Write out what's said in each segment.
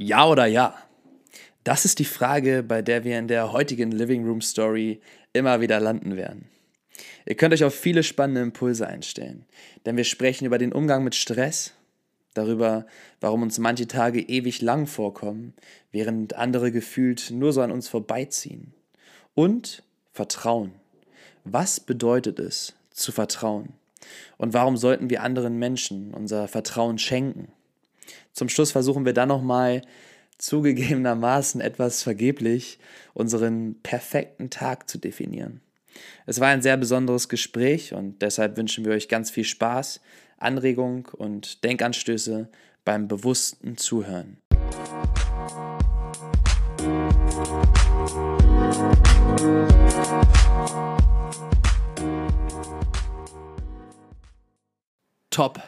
Ja oder ja? Das ist die Frage, bei der wir in der heutigen Living Room Story immer wieder landen werden. Ihr könnt euch auf viele spannende Impulse einstellen, denn wir sprechen über den Umgang mit Stress, darüber, warum uns manche Tage ewig lang vorkommen, während andere gefühlt nur so an uns vorbeiziehen. Und Vertrauen. Was bedeutet es, zu vertrauen? Und warum sollten wir anderen Menschen unser Vertrauen schenken? Zum Schluss versuchen wir dann nochmal zugegebenermaßen etwas vergeblich unseren perfekten Tag zu definieren. Es war ein sehr besonderes Gespräch und deshalb wünschen wir euch ganz viel Spaß, Anregung und Denkanstöße beim bewussten Zuhören. Top,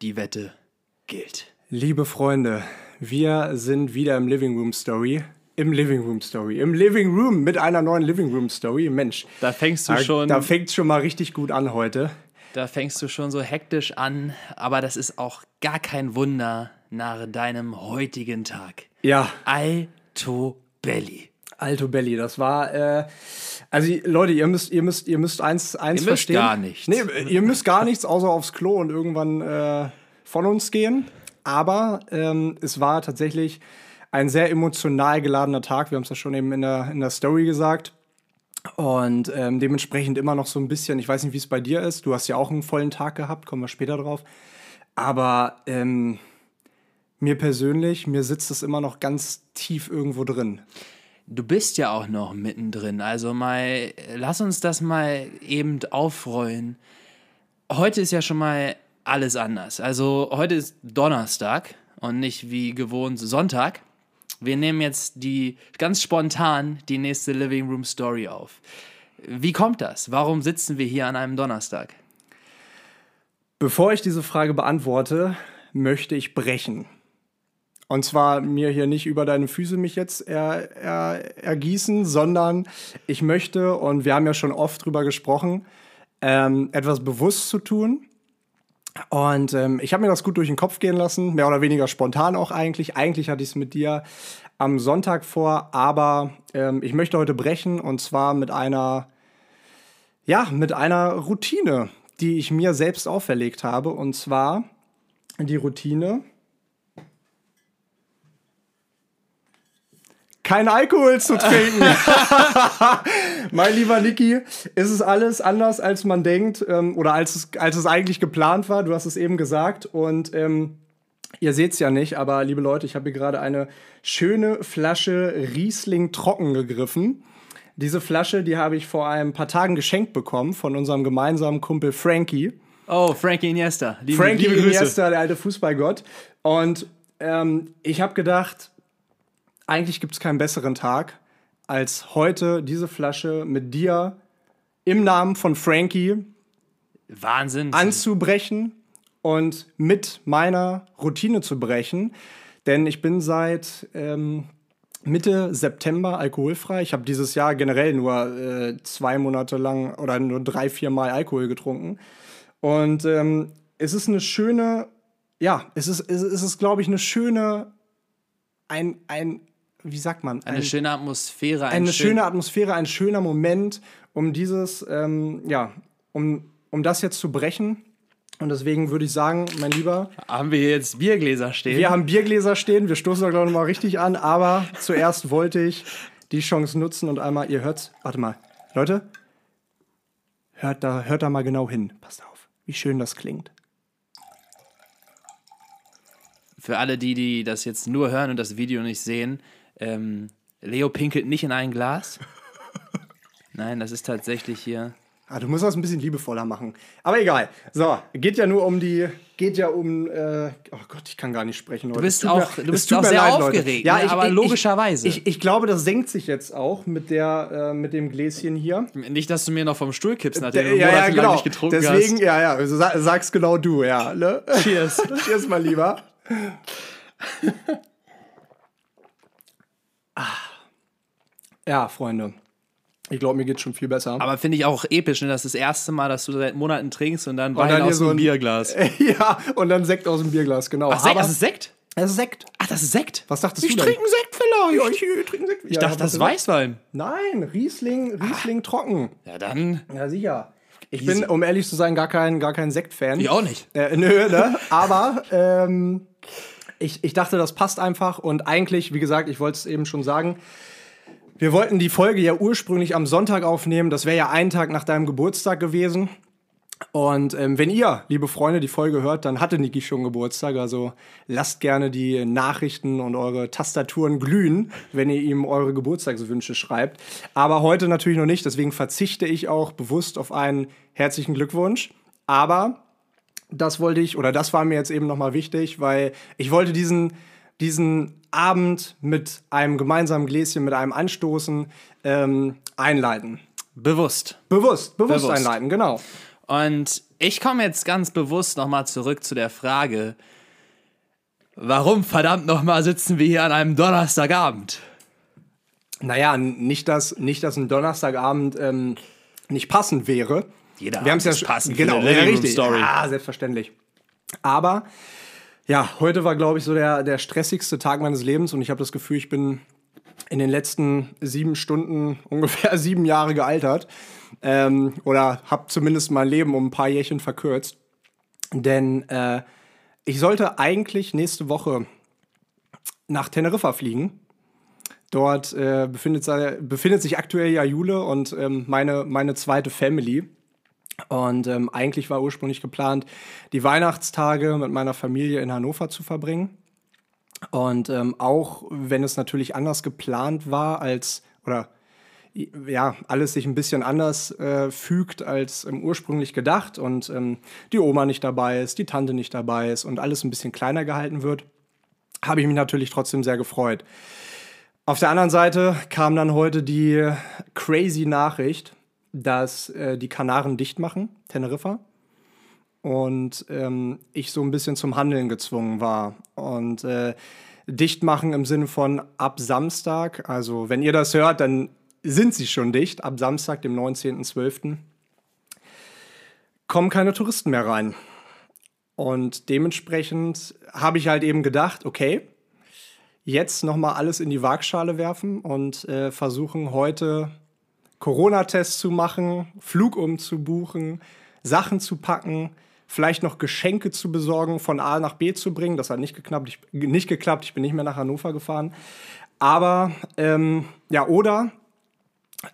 die Wette gilt. Liebe Freunde, wir sind wieder im Living Room Story. Im Living Room Story. Im Living Room mit einer neuen Living Room Story. Mensch. Da fängst du da, schon. Da fängt schon mal richtig gut an heute. Da fängst du schon so hektisch an, aber das ist auch gar kein Wunder nach deinem heutigen Tag. Ja. Alto Belly. Alto Belly, das war. Äh, also Leute, ihr müsst, ihr müsst, ihr müsst eins, eins ihr müsst verstehen. gar nichts. Nee, ihr müsst gar nichts, außer aufs Klo und irgendwann äh, von uns gehen. Aber ähm, es war tatsächlich ein sehr emotional geladener Tag. Wir haben es ja schon eben in der, in der Story gesagt. Und ähm, dementsprechend immer noch so ein bisschen, ich weiß nicht, wie es bei dir ist. Du hast ja auch einen vollen Tag gehabt, kommen wir später drauf. Aber ähm, mir persönlich, mir sitzt es immer noch ganz tief irgendwo drin. Du bist ja auch noch mittendrin. Also mal, lass uns das mal eben aufrollen. Heute ist ja schon mal alles anders. Also heute ist Donnerstag und nicht wie gewohnt Sonntag. Wir nehmen jetzt die ganz spontan die nächste Living Room Story auf. Wie kommt das? Warum sitzen wir hier an einem Donnerstag? Bevor ich diese Frage beantworte, möchte ich brechen. Und zwar mir hier nicht über deine Füße mich jetzt er, er, ergießen, sondern ich möchte, und wir haben ja schon oft drüber gesprochen, ähm, etwas bewusst zu tun. Und ähm, ich habe mir das gut durch den Kopf gehen lassen, mehr oder weniger spontan auch eigentlich. Eigentlich hatte ich es mit dir am Sonntag vor, aber ähm, ich möchte heute brechen und zwar mit einer, ja, mit einer Routine, die ich mir selbst auferlegt habe. Und zwar die Routine, kein Alkohol zu trinken. mein lieber Niki, ist es alles anders, als man denkt ähm, oder als es, als es eigentlich geplant war. Du hast es eben gesagt und ähm, ihr seht es ja nicht, aber liebe Leute, ich habe hier gerade eine schöne Flasche Riesling trocken gegriffen. Diese Flasche, die habe ich vor ein paar Tagen geschenkt bekommen von unserem gemeinsamen Kumpel Frankie. Oh, Frankie Iniesta. Liebe, Frankie liebe Iniesta, der alte Fußballgott. Und ähm, ich habe gedacht, eigentlich gibt es keinen besseren Tag, als heute diese Flasche mit dir im Namen von Frankie Wahnsinn anzubrechen und mit meiner Routine zu brechen. Denn ich bin seit ähm, Mitte September alkoholfrei. Ich habe dieses Jahr generell nur äh, zwei Monate lang oder nur drei, vier Mal Alkohol getrunken. Und ähm, es ist eine schöne, ja, es ist, es ist, glaube ich, eine schöne, ein, ein, wie sagt man? Eine ein, schöne Atmosphäre. Ein eine schön schöne Atmosphäre, ein schöner Moment, um dieses, ähm, ja, um, um das jetzt zu brechen. Und deswegen würde ich sagen, mein Lieber. Haben wir jetzt Biergläser stehen? Wir haben Biergläser stehen. Wir stoßen da, glaube ich, mal richtig an. Aber zuerst wollte ich die Chance nutzen und einmal, ihr hört, warte mal, Leute, hört da, hört da mal genau hin. Passt auf, wie schön das klingt. Für alle die, die das jetzt nur hören und das Video nicht sehen, ähm, Leo pinkelt nicht in ein Glas. Nein, das ist tatsächlich hier. Ah, du musst das ein bisschen liebevoller machen. Aber egal. So, geht ja nur um die, geht ja um, äh, oh Gott, ich kann gar nicht sprechen heute. Du bist auch, mir, du bist auch sehr leid, aufgeregt, ja, ne? ich, aber ich, logischerweise. Ich, ich, glaube, das senkt sich jetzt auch mit, der, äh, mit dem Gläschen hier. Nicht, dass du mir noch vom Stuhl kippst, nachdem du ja, ja, genau. nicht getrunken Deswegen, hast. Deswegen, ja, ja, also sagst genau du, ja. Ne? Cheers. Cheers, mein Lieber. Ja, Freunde. Ich glaube, mir geht schon viel besser. Aber finde ich auch episch, ne? Das ist das erste Mal, dass du seit Monaten trinkst und dann Wein und dann aus so dem Bierglas. ja, und dann Sekt aus dem Bierglas, genau. Ach, Sekt, das ist Sekt? Es ist Sekt. Ach, das ist Sekt. Was dachtest ich du denn? trinke einen Sekt vielleicht. Ja, ich, ich trinke Sekt. Ich dachte, das ist Weißwein. Nein, Riesling, Riesling trocken. Ja, dann. Ja, sicher. Ich Easy. bin, um ehrlich zu sein, gar kein, gar kein Sekt-Fan. Ich auch nicht. Äh, nö, ne? Aber ähm, ich, ich dachte, das passt einfach. Und eigentlich, wie gesagt, ich wollte es eben schon sagen, wir wollten die Folge ja ursprünglich am Sonntag aufnehmen. Das wäre ja ein Tag nach deinem Geburtstag gewesen. Und ähm, wenn ihr, liebe Freunde, die Folge hört, dann hatte Niki schon Geburtstag. Also lasst gerne die Nachrichten und eure Tastaturen glühen, wenn ihr ihm eure Geburtstagswünsche schreibt. Aber heute natürlich noch nicht, deswegen verzichte ich auch bewusst auf einen herzlichen Glückwunsch. Aber das wollte ich, oder das war mir jetzt eben nochmal wichtig, weil ich wollte diesen, diesen Abend mit einem gemeinsamen Gläschen, mit einem Anstoßen ähm, einleiten. Bewusst. Bewusst, bewusst, Bewusst. einleiten, genau. Und ich komme jetzt ganz bewusst nochmal zurück zu der Frage, warum verdammt nochmal sitzen wir hier an einem Donnerstagabend? Naja, nicht, dass, nicht, dass ein Donnerstagabend ähm, nicht passend wäre. Jeder Wir haben es ja passend Genau, ja, richtig. Story. Ah, selbstverständlich. Aber ja, heute war, glaube ich, so der, der stressigste Tag meines Lebens und ich habe das Gefühl, ich bin in den letzten sieben Stunden ungefähr sieben Jahre gealtert. Ähm, oder habe zumindest mein Leben um ein paar Jährchen verkürzt. Denn äh, ich sollte eigentlich nächste Woche nach Teneriffa fliegen. Dort äh, befindet, befindet sich aktuell ja Jule und ähm, meine, meine zweite Family. Und ähm, eigentlich war ursprünglich geplant, die Weihnachtstage mit meiner Familie in Hannover zu verbringen. Und ähm, auch wenn es natürlich anders geplant war als, oder ja, alles sich ein bisschen anders äh, fügt als ähm, ursprünglich gedacht und ähm, die Oma nicht dabei ist, die Tante nicht dabei ist und alles ein bisschen kleiner gehalten wird, habe ich mich natürlich trotzdem sehr gefreut. Auf der anderen Seite kam dann heute die crazy Nachricht, dass äh, die Kanaren dicht machen, Teneriffa. Und ähm, ich so ein bisschen zum Handeln gezwungen war. Und äh, dicht machen im Sinne von ab Samstag, also wenn ihr das hört, dann sind sie schon dicht, ab Samstag, dem 19.12. kommen keine Touristen mehr rein. Und dementsprechend habe ich halt eben gedacht, okay, jetzt nochmal alles in die Waagschale werfen und äh, versuchen heute Corona-Tests zu machen, Flug umzubuchen, Sachen zu packen, vielleicht noch Geschenke zu besorgen, von A nach B zu bringen. Das hat nicht geklappt. Ich, nicht geklappt. Ich bin nicht mehr nach Hannover gefahren. Aber ähm, ja, oder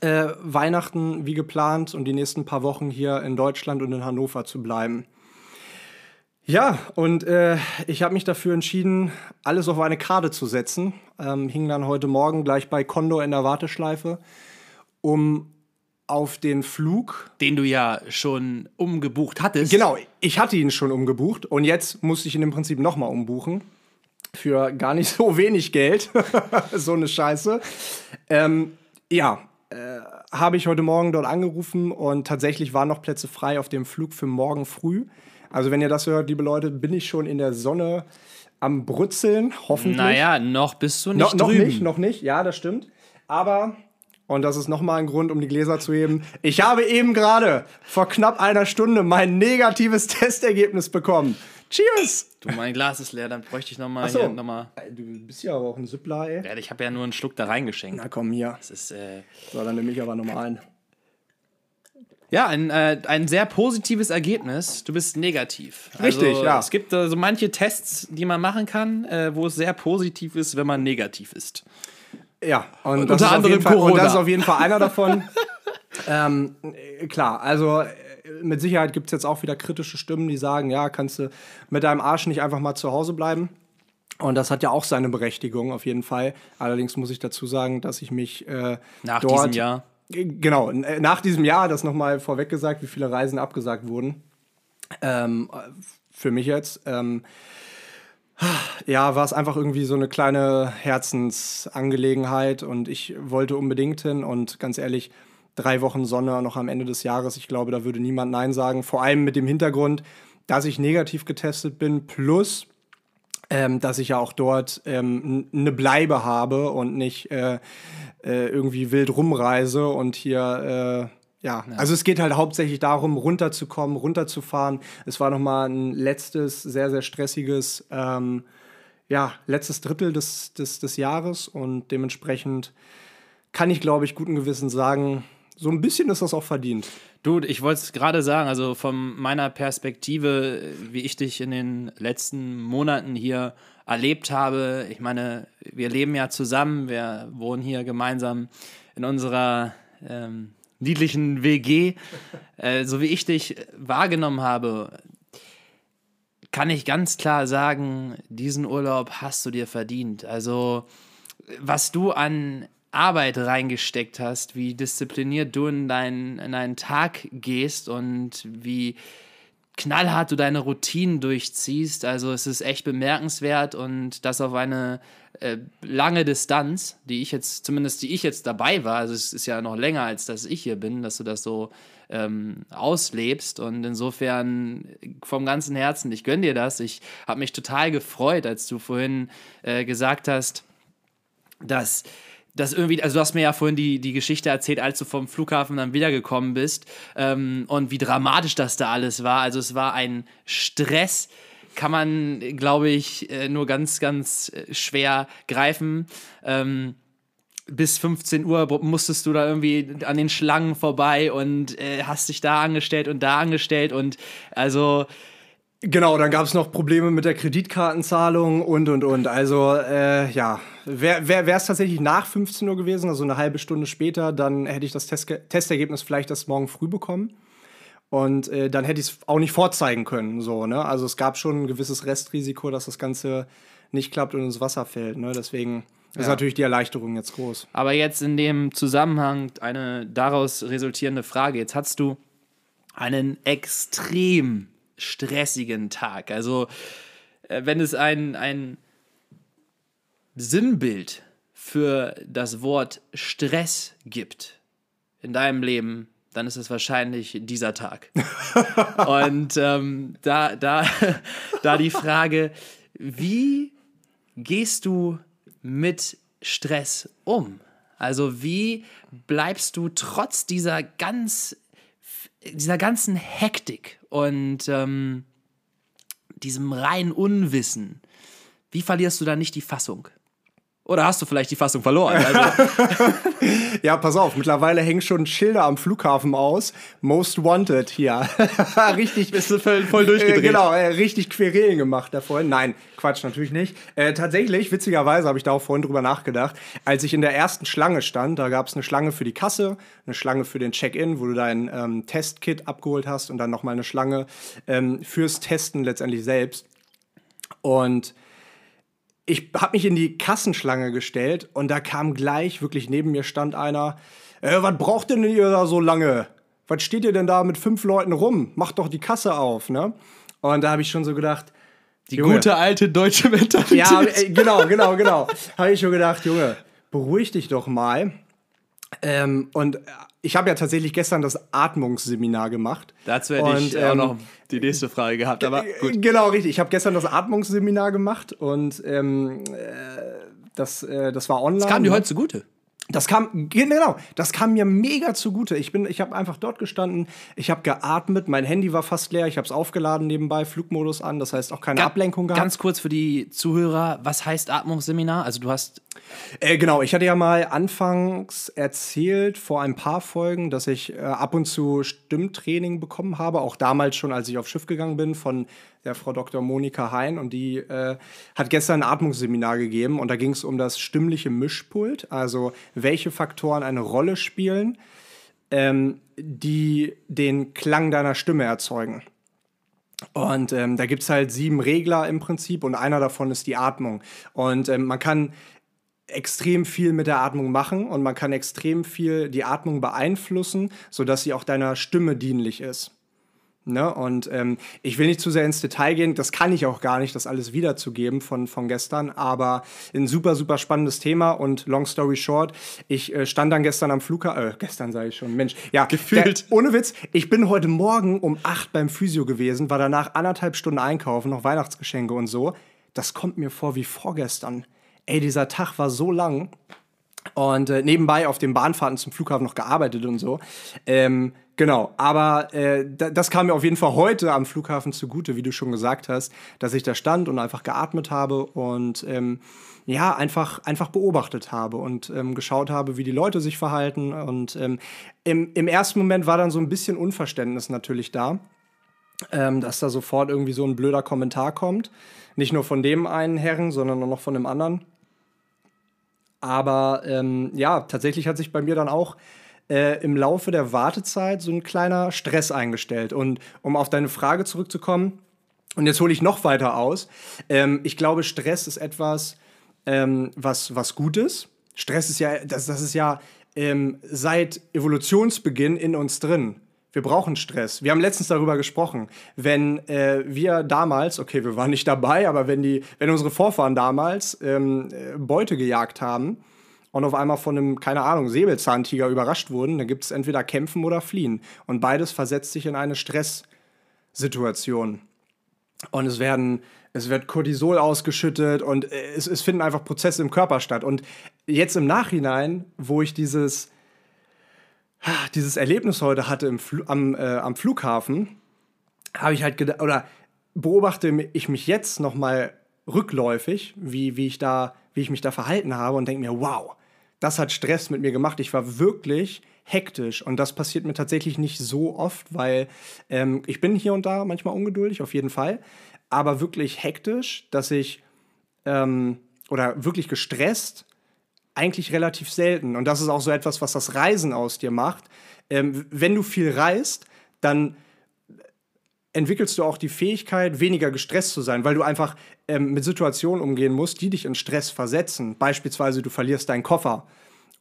äh, Weihnachten wie geplant und die nächsten paar Wochen hier in Deutschland und in Hannover zu bleiben. Ja, und äh, ich habe mich dafür entschieden, alles auf eine Karte zu setzen. Ähm, hing dann heute Morgen gleich bei Condor in der Warteschleife, um auf den Flug. Den du ja schon umgebucht hattest. Genau, ich hatte ihn schon umgebucht und jetzt musste ich ihn im Prinzip nochmal umbuchen. Für gar nicht so wenig Geld. so eine Scheiße. Ähm, ja, äh, habe ich heute Morgen dort angerufen und tatsächlich waren noch Plätze frei auf dem Flug für morgen früh. Also, wenn ihr das hört, liebe Leute, bin ich schon in der Sonne am Brutzeln, hoffentlich. Naja, noch bist du nicht No, noch drüben. nicht, noch nicht, ja, das stimmt. Aber, und das ist nochmal ein Grund, um die Gläser zu heben, ich habe eben gerade vor knapp einer Stunde mein negatives Testergebnis bekommen. Cheers! Du, mein Glas ist leer, dann bräuchte ich nochmal Achso. hier nochmal. Du bist ja aber auch ein Süppler, ey. Ja, ich habe ja nur einen Schluck da reingeschenkt. Na komm, hier. Das ist äh, So, dann nehme ich aber nochmal ein. ja ein, äh, ein sehr positives Ergebnis. Du bist negativ. Richtig, also, ja. Es gibt äh, so manche Tests, die man machen kann, äh, wo es sehr positiv ist, wenn man negativ ist. Ja, und, Und das, unter ist auf anderem jeden Fall, und Corona. das ist auf jeden Fall einer davon. ähm, äh, klar, also äh, mit Sicherheit gibt es jetzt auch wieder kritische Stimmen, die sagen, ja, kannst du mit deinem Arsch nicht einfach mal zu Hause bleiben. Und das hat ja auch seine Berechtigung, auf jeden Fall. Allerdings muss ich dazu sagen, dass ich mich äh, Nach dort, diesem Jahr. Genau, äh, nach diesem Jahr, das nochmal vorweg gesagt, wie viele Reisen abgesagt wurden. Ähm, äh, für mich jetzt. Ähm, ja, war es einfach irgendwie so eine kleine Herzensangelegenheit und ich wollte unbedingt hin und ganz ehrlich, drei Wochen Sonne noch am Ende des Jahres, ich glaube, da würde niemand Nein sagen. Vor allem mit dem Hintergrund, dass ich negativ getestet bin, plus ähm, dass ich ja auch dort ähm, eine Bleibe habe und nicht äh, äh, irgendwie wild rumreise und hier, äh, ja. also es geht halt hauptsächlich darum, runterzukommen, runterzufahren. Es war nochmal ein letztes, sehr, sehr stressiges, ähm, ja, letztes Drittel des, des, des Jahres und dementsprechend kann ich, glaube ich, guten Gewissen sagen, so ein bisschen ist das auch verdient. Du, ich wollte es gerade sagen, also von meiner Perspektive, wie ich dich in den letzten Monaten hier erlebt habe. Ich meine, wir leben ja zusammen, wir wohnen hier gemeinsam in unserer ähm, niedlichen WG. Äh, so wie ich dich wahrgenommen habe, kann ich ganz klar sagen, diesen Urlaub hast du dir verdient. Also, was du an Arbeit reingesteckt hast, wie diszipliniert du in deinen, in deinen Tag gehst und wie knallhart du deine Routinen durchziehst. Also es ist echt bemerkenswert und das auf eine äh, lange Distanz, die ich jetzt, zumindest die ich jetzt dabei war, also es ist ja noch länger, als dass ich hier bin, dass du das so ähm, auslebst und insofern vom ganzen Herzen, ich gönne dir das. Ich habe mich total gefreut, als du vorhin äh, gesagt hast, dass das irgendwie, also du hast mir ja vorhin die, die Geschichte erzählt, als du vom Flughafen dann wiedergekommen bist ähm, und wie dramatisch das da alles war. Also es war ein Stress, kann man, glaube ich, äh, nur ganz, ganz äh, schwer greifen. Ähm, bis 15 Uhr musstest du da irgendwie an den Schlangen vorbei und äh, hast dich da angestellt und da angestellt und also Genau, dann gab es noch Probleme mit der Kreditkartenzahlung und und und. Also äh, ja, wäre wär, es tatsächlich nach 15 Uhr gewesen, also eine halbe Stunde später, dann hätte ich das Test Testergebnis vielleicht erst morgen früh bekommen. Und äh, dann hätte ich es auch nicht vorzeigen können. So, ne? Also es gab schon ein gewisses Restrisiko, dass das Ganze nicht klappt und ins Wasser fällt. Ne? Deswegen ja. ist natürlich die Erleichterung jetzt groß. Aber jetzt in dem Zusammenhang eine daraus resultierende Frage. Jetzt hast du einen extrem stressigen Tag. Also, äh, wenn es ein, ein Sinnbild für das Wort Stress gibt in deinem Leben, dann ist es wahrscheinlich dieser Tag. Und ähm, da, da, da die Frage, wie gehst du mit Stress um? Also wie bleibst du trotz dieser ganz dieser ganzen Hektik und ähm, diesem reinen Unwissen, wie verlierst du da nicht die Fassung? Oder hast du vielleicht die Fassung verloren? Also ja, pass auf, mittlerweile hängen schon Schilder am Flughafen aus. Most Wanted hier. richtig. Bist du voll, voll durchgedreht. Äh, genau, äh, richtig Querelen gemacht da vorhin. Nein, Quatsch, natürlich nicht. Äh, tatsächlich, witzigerweise habe ich da auch vorhin drüber nachgedacht. Als ich in der ersten Schlange stand, da gab es eine Schlange für die Kasse, eine Schlange für den Check-in, wo du dein ähm, Testkit abgeholt hast und dann nochmal eine Schlange ähm, fürs Testen letztendlich selbst. Und ich habe mich in die Kassenschlange gestellt und da kam gleich, wirklich neben mir stand einer, äh, was braucht denn ihr da so lange? Was steht ihr denn da mit fünf Leuten rum? Macht doch die Kasse auf, ne? Und da habe ich schon so gedacht, die Junge, gute alte deutsche Mentalität. Ja, äh, genau, genau, genau. habe ich schon gedacht, Junge, beruhig dich doch mal. Ähm, und ich habe ja tatsächlich gestern das Atmungsseminar gemacht. Dazu hätte und, ich ähm, auch noch die nächste Frage gehabt, aber gut. Genau, richtig. Ich habe gestern das Atmungsseminar gemacht und ähm, äh, das, äh, das war online. Das kam dir heute zugute. Das kam, genau, das kam mir mega zugute. Ich bin, ich habe einfach dort gestanden, ich habe geatmet, mein Handy war fast leer, ich habe es aufgeladen nebenbei, Flugmodus an, das heißt auch keine Ga Ablenkung gehabt. Ganz kurz für die Zuhörer, was heißt Atmungsseminar? Also du hast äh, genau, ich hatte ja mal anfangs erzählt vor ein paar Folgen, dass ich äh, ab und zu Stimmtraining bekommen habe, auch damals schon, als ich aufs Schiff gegangen bin, von der Frau Dr. Monika Hein. Und die äh, hat gestern ein Atmungsseminar gegeben und da ging es um das stimmliche Mischpult, also welche Faktoren eine Rolle spielen, ähm, die den Klang deiner Stimme erzeugen. Und ähm, da gibt es halt sieben Regler im Prinzip und einer davon ist die Atmung. Und ähm, man kann extrem viel mit der Atmung machen und man kann extrem viel die Atmung beeinflussen, sodass sie auch deiner Stimme dienlich ist. Ne? Und ähm, ich will nicht zu sehr ins Detail gehen, das kann ich auch gar nicht, das alles wiederzugeben von, von gestern, aber ein super, super spannendes Thema und long story short, ich äh, stand dann gestern am Flughafen, äh, gestern sage ich schon, Mensch, ja, gefühlt. Der, ohne Witz, ich bin heute Morgen um acht beim Physio gewesen, war danach anderthalb Stunden einkaufen, noch Weihnachtsgeschenke und so. Das kommt mir vor wie vorgestern ey, dieser Tag war so lang. Und äh, nebenbei auf den Bahnfahrten zum Flughafen noch gearbeitet und so. Ähm, genau, aber äh, das kam mir auf jeden Fall heute am Flughafen zugute, wie du schon gesagt hast, dass ich da stand und einfach geatmet habe und ähm, ja, einfach, einfach beobachtet habe und ähm, geschaut habe, wie die Leute sich verhalten. Und ähm, im, im ersten Moment war dann so ein bisschen Unverständnis natürlich da, ähm, dass da sofort irgendwie so ein blöder Kommentar kommt. Nicht nur von dem einen Herren, sondern auch noch von dem anderen. Aber ähm, ja, tatsächlich hat sich bei mir dann auch äh, im Laufe der Wartezeit so ein kleiner Stress eingestellt. Und um auf deine Frage zurückzukommen, und jetzt hole ich noch weiter aus. Ähm, ich glaube, Stress ist etwas, ähm, was, was Gutes. Stress ist ja, das, das ist ja ähm, seit Evolutionsbeginn in uns drin. Wir brauchen Stress. Wir haben letztens darüber gesprochen. Wenn äh, wir damals, okay, wir waren nicht dabei, aber wenn, die, wenn unsere Vorfahren damals ähm, äh, Beute gejagt haben und auf einmal von einem, keine Ahnung, Säbelzahntiger überrascht wurden, dann gibt es entweder Kämpfen oder Fliehen. Und beides versetzt sich in eine Stresssituation. Und es werden es wird Cortisol ausgeschüttet und äh, es, es finden einfach Prozesse im Körper statt. Und jetzt im Nachhinein, wo ich dieses, dieses Erlebnis heute hatte im am, äh, am Flughafen, habe ich halt gedacht, oder beobachte ich mich jetzt noch mal rückläufig, wie, wie, ich da, wie ich mich da verhalten habe und denke mir, wow, das hat Stress mit mir gemacht. Ich war wirklich hektisch und das passiert mir tatsächlich nicht so oft, weil ähm, ich bin hier und da manchmal ungeduldig, auf jeden Fall aber wirklich hektisch, dass ich ähm, oder wirklich gestresst, eigentlich relativ selten. Und das ist auch so etwas, was das Reisen aus dir macht. Ähm, wenn du viel reist, dann entwickelst du auch die Fähigkeit, weniger gestresst zu sein, weil du einfach ähm, mit Situationen umgehen musst, die dich in Stress versetzen. Beispielsweise, du verlierst deinen Koffer.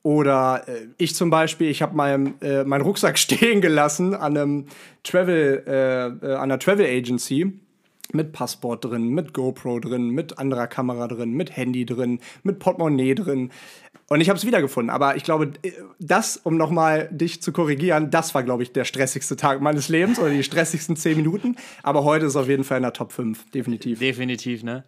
Oder äh, ich zum Beispiel, ich habe meinen äh, mein Rucksack stehen gelassen an einem Travel, äh, äh, an einer Travel Agency mit Passport drin, mit GoPro drin, mit anderer Kamera drin, mit Handy drin, mit Portemonnaie drin. Und ich habe es wiedergefunden. Aber ich glaube, das, um nochmal dich zu korrigieren, das war, glaube ich, der stressigste Tag meines Lebens oder die stressigsten zehn Minuten. Aber heute ist auf jeden Fall in der Top 5, definitiv. Definitiv, ne?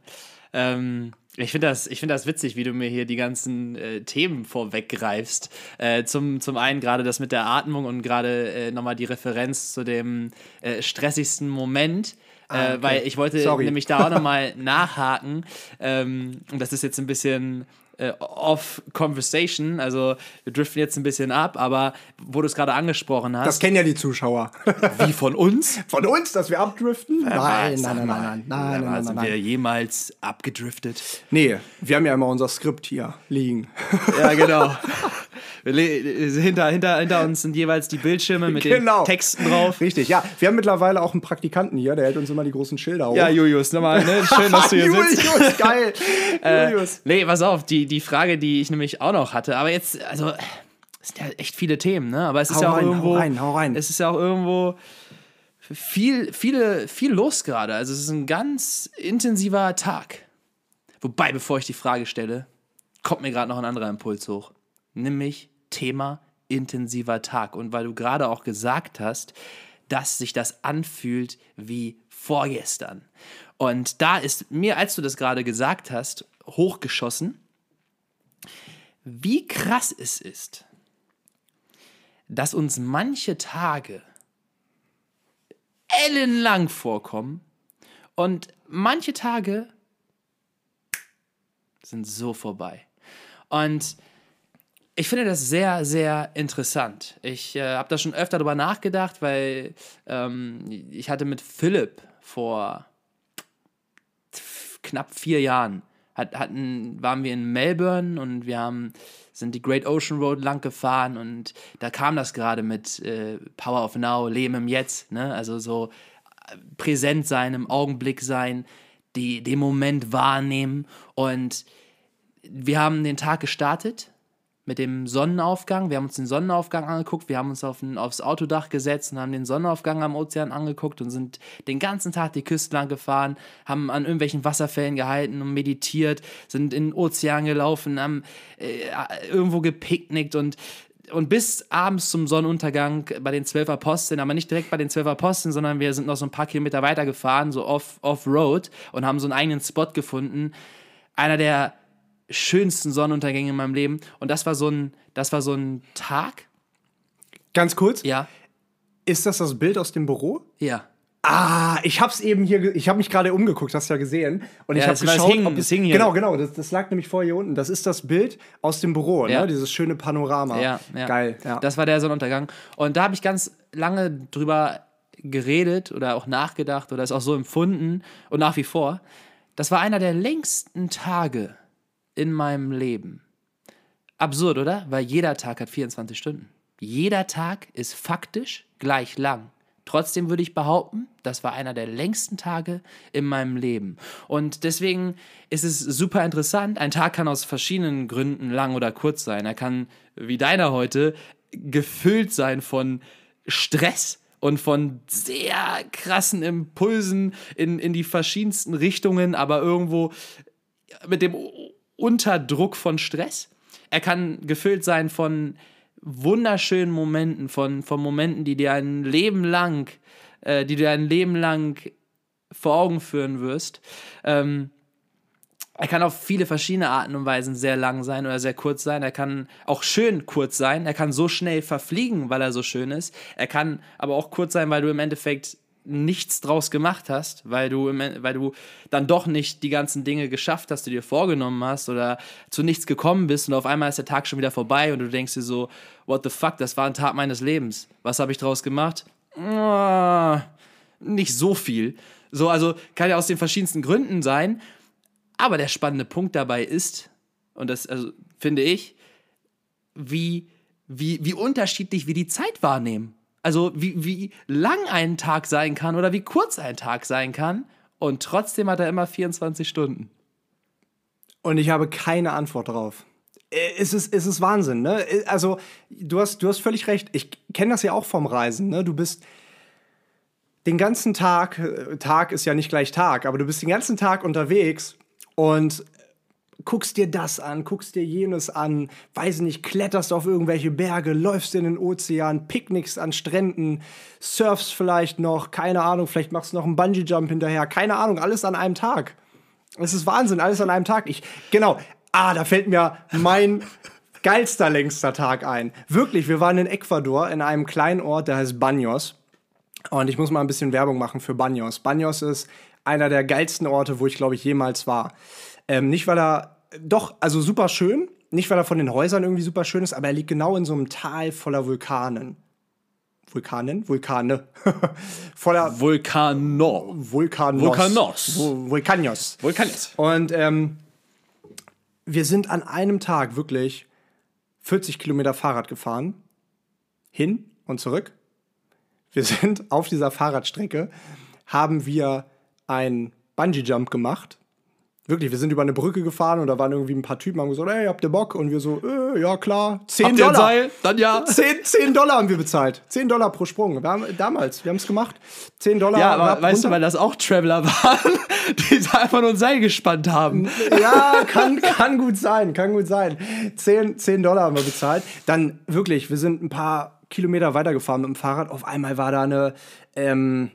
Ähm, ich finde das, find das witzig, wie du mir hier die ganzen äh, Themen vorweggreifst. Äh, zum, zum einen gerade das mit der Atmung und gerade äh, nochmal die Referenz zu dem äh, stressigsten Moment. Ah, äh, okay. weil ich wollte Sorry. nämlich da auch nochmal nachhaken. Ähm, und das ist jetzt ein bisschen äh, off-Conversation. Also wir driften jetzt ein bisschen ab, aber wo du es gerade angesprochen hast. Das kennen ja die Zuschauer. Wie von uns? Von uns, dass wir abdriften? Nein, nein, nein, nein, nein, nein, nein, Sind wir jemals abgedriftet? Nee, wir haben ja immer unser Skript hier liegen. Ja, genau. hinter, hinter, hinter uns sind jeweils die Bildschirme mit genau. den Texten drauf. Richtig, ja. Wir haben mittlerweile auch einen Praktikanten hier, der hält uns immer die großen Schilder hoch. Ja, Julius, nochmal, ne? Schön, dass du hier sitzt. Julius, geil. äh, Julius. Nee, pass auf, die, die Frage, die ich nämlich auch noch hatte, aber jetzt, also, es sind ja echt viele Themen, ne? Aber es ist hau ja auch rein, irgendwo. Hau rein, hau rein. Es ist ja auch irgendwo viel, viele, viel los gerade. Also es ist ein ganz intensiver Tag. Wobei, bevor ich die Frage stelle, kommt mir gerade noch ein anderer Impuls hoch. Nämlich Thema intensiver Tag. Und weil du gerade auch gesagt hast, dass sich das anfühlt wie vorgestern. Und da ist mir, als du das gerade gesagt hast, hochgeschossen, wie krass es ist, dass uns manche Tage ellenlang vorkommen und manche Tage sind so vorbei. Und ich finde das sehr, sehr interessant. Ich äh, habe da schon öfter drüber nachgedacht, weil ähm, ich hatte mit Philipp vor knapp vier Jahren hat, hatten, waren wir in Melbourne und wir haben, sind die Great Ocean Road lang gefahren und da kam das gerade mit äh, Power of Now, Leben im Jetzt, ne? also so äh, präsent sein, im Augenblick sein, die, den Moment wahrnehmen und wir haben den Tag gestartet mit dem Sonnenaufgang. Wir haben uns den Sonnenaufgang angeguckt, wir haben uns auf ein, aufs Autodach gesetzt und haben den Sonnenaufgang am Ozean angeguckt und sind den ganzen Tag die Küste lang gefahren, haben an irgendwelchen Wasserfällen gehalten und meditiert, sind in den Ozean gelaufen, haben äh, irgendwo gepicknickt und und bis abends zum Sonnenuntergang bei den zwölf Aposteln, aber nicht direkt bei den zwölf Aposteln, sondern wir sind noch so ein paar Kilometer weiter gefahren, so off-road off und haben so einen eigenen Spot gefunden. Einer der schönsten Sonnenuntergänge in meinem Leben. Und das war so ein, das war so ein Tag. Ganz kurz, Ja, ist das das Bild aus dem Büro? ja. Ah, ich hab's eben hier, ich habe mich gerade umgeguckt, hast du ja gesehen. Und ich Ja, habe war- das geschaut, hing- ob es, hing hier. genau, genau, das, das lag nämlich vorher hier unten. Das ist das Bild aus dem Büro, Ja. ne? Dieses schöne Panorama. Ja, ja. Geil, ja. Das war der Sonnenuntergang. Und da habe ich ganz lange drüber geredet oder auch nachgedacht oder es auch so empfunden und nach wie vor. Das war einer der längsten Tage in meinem Leben. Absurd, oder? Weil jeder Tag hat 24 Stunden. Jeder Tag ist faktisch gleich lang. Trotzdem würde ich behaupten, das war einer der längsten Tage in meinem Leben. Und deswegen ist es super interessant. Ein Tag kann aus verschiedenen Gründen lang oder kurz sein. Er kann, wie deiner heute, gefüllt sein von Stress und von sehr krassen Impulsen in, in die verschiedensten Richtungen, aber irgendwo mit dem U- Unterdruck von Stress. Er kann gefüllt sein von wunderschönen Momenten, von, von Momenten, die dir ein Leben lang, äh, die dir ein Leben lang vor Augen führen wirst. Ähm, er kann auf viele verschiedene Arten und Weisen sehr lang sein oder sehr kurz sein. Er kann auch schön kurz sein. Er kann so schnell verfliegen, weil er so schön ist. Er kann aber auch kurz sein, weil du im Endeffekt nichts draus gemacht hast, weil du, im, weil du dann doch nicht die ganzen Dinge geschafft hast, die du dir vorgenommen hast oder zu nichts gekommen bist und auf einmal ist der Tag schon wieder vorbei und du denkst dir so, what the fuck, das war ein Tag meines Lebens. Was habe ich draus gemacht? Ah, nicht so viel. So, also kann ja aus den verschiedensten Gründen sein. Aber der spannende Punkt dabei ist, und das also, finde ich, wie, wie, wie unterschiedlich wir die Zeit wahrnehmen. Also wie, wie lang ein Tag sein kann oder wie kurz ein Tag sein kann. Und trotzdem hat er immer 24 Stunden. Und ich habe keine Antwort drauf. Äh, Es ist, es ist Wahnsinn, ne? Äh, Also, du hast, du hast völlig recht. Ich kenne das ja auch vom Reisen, ne? Du bist den ganzen Tag, äh, Tag ist ja nicht gleich Tag, aber du bist den ganzen Tag unterwegs und guckst dir das an, guckst dir jenes an, weiß nicht, kletterst auf irgendwelche Berge, läufst in den Ozean, picknickst an Stränden, surfst vielleicht noch, keine Ahnung, vielleicht machst du noch einen Bungee-Jump hinterher, keine Ahnung, alles an einem Tag. Es ist Wahnsinn, alles an einem Tag. Ich, genau. Ah, da fällt mir mein geilster, längster Tag ein. Wirklich, wir waren in Ecuador in einem kleinen Ort, der heißt Baños. Und ich muss mal ein bisschen Werbung machen für Baños. Baños ist einer der geilsten Orte, wo ich, glaube ich, jemals war. Ähm, nicht, weil er, doch, also super schön. Nicht, weil er von den Häusern irgendwie super schön ist, aber er liegt genau in so einem Tal voller Vulkanen. Vulkanen? Vulkane. voller Vulkano. Vulkanos. Vulkanos. Vul- Vulkanos. Vulkanis. Und ähm, wir sind an einem Tag wirklich 40 Kilometer Fahrrad gefahren. Hin und zurück. Wir sind auf dieser Fahrradstrecke, haben wir einen Bungee-Jump gemacht. Wirklich, wir sind über eine Brücke gefahren und da waren irgendwie ein paar Typen, haben gesagt, ey, habt ihr Bock? Und wir so, äh, ja klar, 10 Habt ihr Dollar. Seil? Dann ja. 10, 10 Dollar haben wir bezahlt. 10 Dollar pro Sprung. Wir haben, damals, wir haben es gemacht. 10 Dollar. Ja, aber ab, weißt du, runter. weil das auch Traveler waren, die da einfach nur ein Seil gespannt haben. Ja, kann, kann gut sein, kann gut sein. 10, 10 Dollar haben wir bezahlt. Dann wirklich, wir sind ein paar Kilometer weitergefahren mit dem Fahrrad. Auf einmal war da eine, ähm,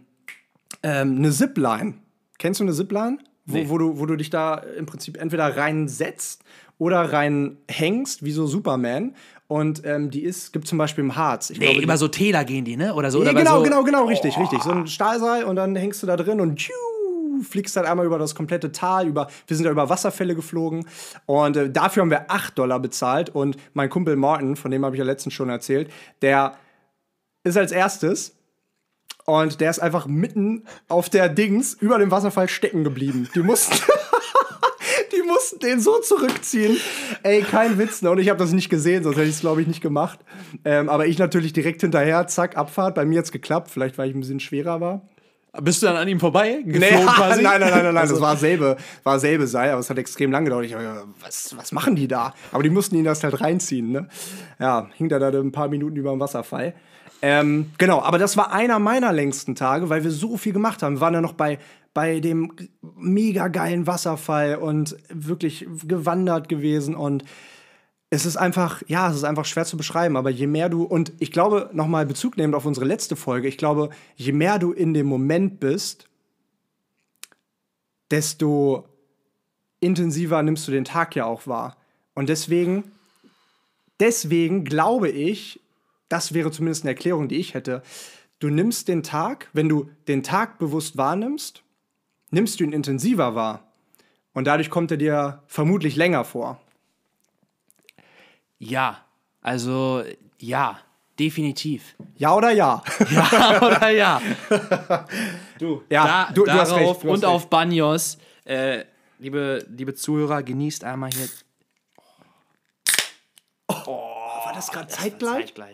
ähm, eine Zipline. Kennst du eine Zipline? Wo, Nee. wo, du, wo du dich da im Prinzip entweder reinsetzt oder reinhängst, wie so Superman. Und ähm, die ist, gibt zum Beispiel im Harz. Ich Nee, glaube, die- über so Täler gehen die, ne? Oder so. ja, oder bei genau, so, genau, genau, richtig, richtig. So ein Stahlseil und dann hängst du da drin und tschiu, fliegst dann einmal über das komplette Tal, über, wir sind da über Wasserfälle geflogen und äh, dafür haben wir 8 Dollar bezahlt und mein Kumpel Martin, von dem habe ich ja letztens schon erzählt, der ist als erstes und der ist einfach mitten auf der Dings über dem Wasserfall stecken geblieben. Die mussten Die mussten den so zurückziehen. Ey, kein Witz. Ne? Und ich habe das nicht gesehen, sonst hätte ich es, glaube ich, nicht gemacht. Ähm, aber ich natürlich direkt hinterher, zack, Abfahrt. Bei mir hat es geklappt, vielleicht weil ich ein bisschen schwerer war. Bist du dann an ihm vorbei? Nee, nein, nein, nein, nein, nein. Also- das war selbe, war selbe Seil, aber es hat extrem lang gedauert. Ich hab, was, was machen die da? Aber die mussten ihn das halt reinziehen, ne? Ja, hing da da ein paar Minuten über dem Wasserfall. Ähm, genau, aber das war einer meiner längsten Tage, weil wir so viel gemacht haben. Wir waren ja noch bei, bei dem mega geilen Wasserfall und wirklich gewandert gewesen und es ist einfach, ja, es ist einfach schwer zu beschreiben, aber je mehr du, und ich glaube, nochmal Bezug nehmend auf unsere letzte Folge, ich glaube, je mehr du in dem Moment bist, desto intensiver nimmst du den Tag ja auch wahr. Und deswegen, deswegen glaube ich, das wäre zumindest eine Erklärung, die ich hätte. Du nimmst den Tag, wenn du den Tag bewusst wahrnimmst, nimmst du ihn intensiver wahr. Und dadurch kommt er dir vermutlich länger vor. Ja, also ja, definitiv. Ja oder ja? Ja oder ja? Du, Ja, da, du- du hast darauf recht, du hast und auf Banyos, äh, liebe, liebe Zuhörer, genießt einmal hier War das gerade zeitgleich? zeitgleich.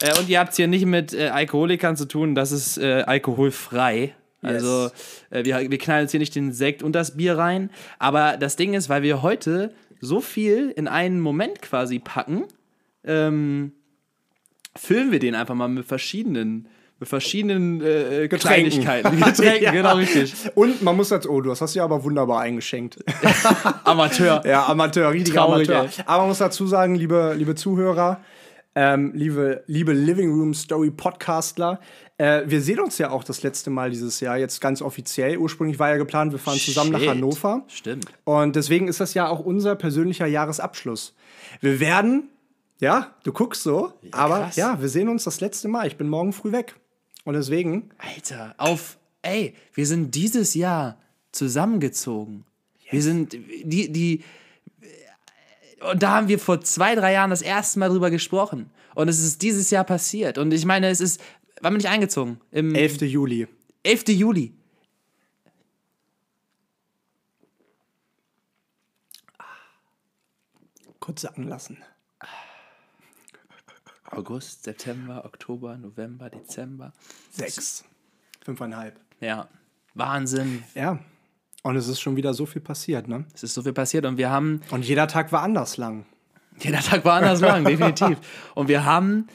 Äh, und ihr habt es hier nicht mit äh, Alkoholikern zu tun, das ist äh, alkoholfrei. Also äh, wir, wir knallen jetzt hier nicht den Sekt und das Bier rein. Aber das Ding ist, weil wir heute so viel in einen Moment quasi packen, ähm, füllen wir den einfach mal mit verschiedenen, mit verschiedenen äh, Getränken. Kleinigkeiten. Getränken, Ja. genau richtig. Und man muss dazu, oh, du das hast du ja aber wunderbar eingeschenkt. Amateur. Ja, Amateur, richtiger Traurig, Amateur. ey. Aber man muss dazu sagen, liebe, liebe Zuhörer, ähm, liebe, liebe Living Room Story Podcastler, äh, wir sehen uns ja auch das letzte Mal dieses Jahr, jetzt ganz offiziell. Ursprünglich war ja geplant, wir fahren zusammen nach Shit. Hannover. Stimmt. Und deswegen ist das ja auch unser persönlicher Jahresabschluss. Wir werden, ja, du guckst so, aber krass. ja, wir sehen uns das letzte Mal. Ich bin morgen früh weg. Und deswegen, Alter, auf, ey, wir sind dieses Jahr zusammengezogen. Wir sind, die, die, und da haben wir vor zwei, drei Jahren das erste Mal drüber gesprochen. Und es ist dieses Jahr passiert. Und ich meine, es ist, wann bin ich eingezogen? Im 11. Juli. 11. Juli. Kurz sacken lassen. August, September, Oktober, November, Dezember. Sechs. Fünfeinhalb. Ja, Wahnsinn. Ja. Und es ist schon wieder so viel passiert, ne? Es ist so viel passiert und wir haben Und jeder Tag war anders lang. Jeder Tag war anders lang, definitiv. Und wir haben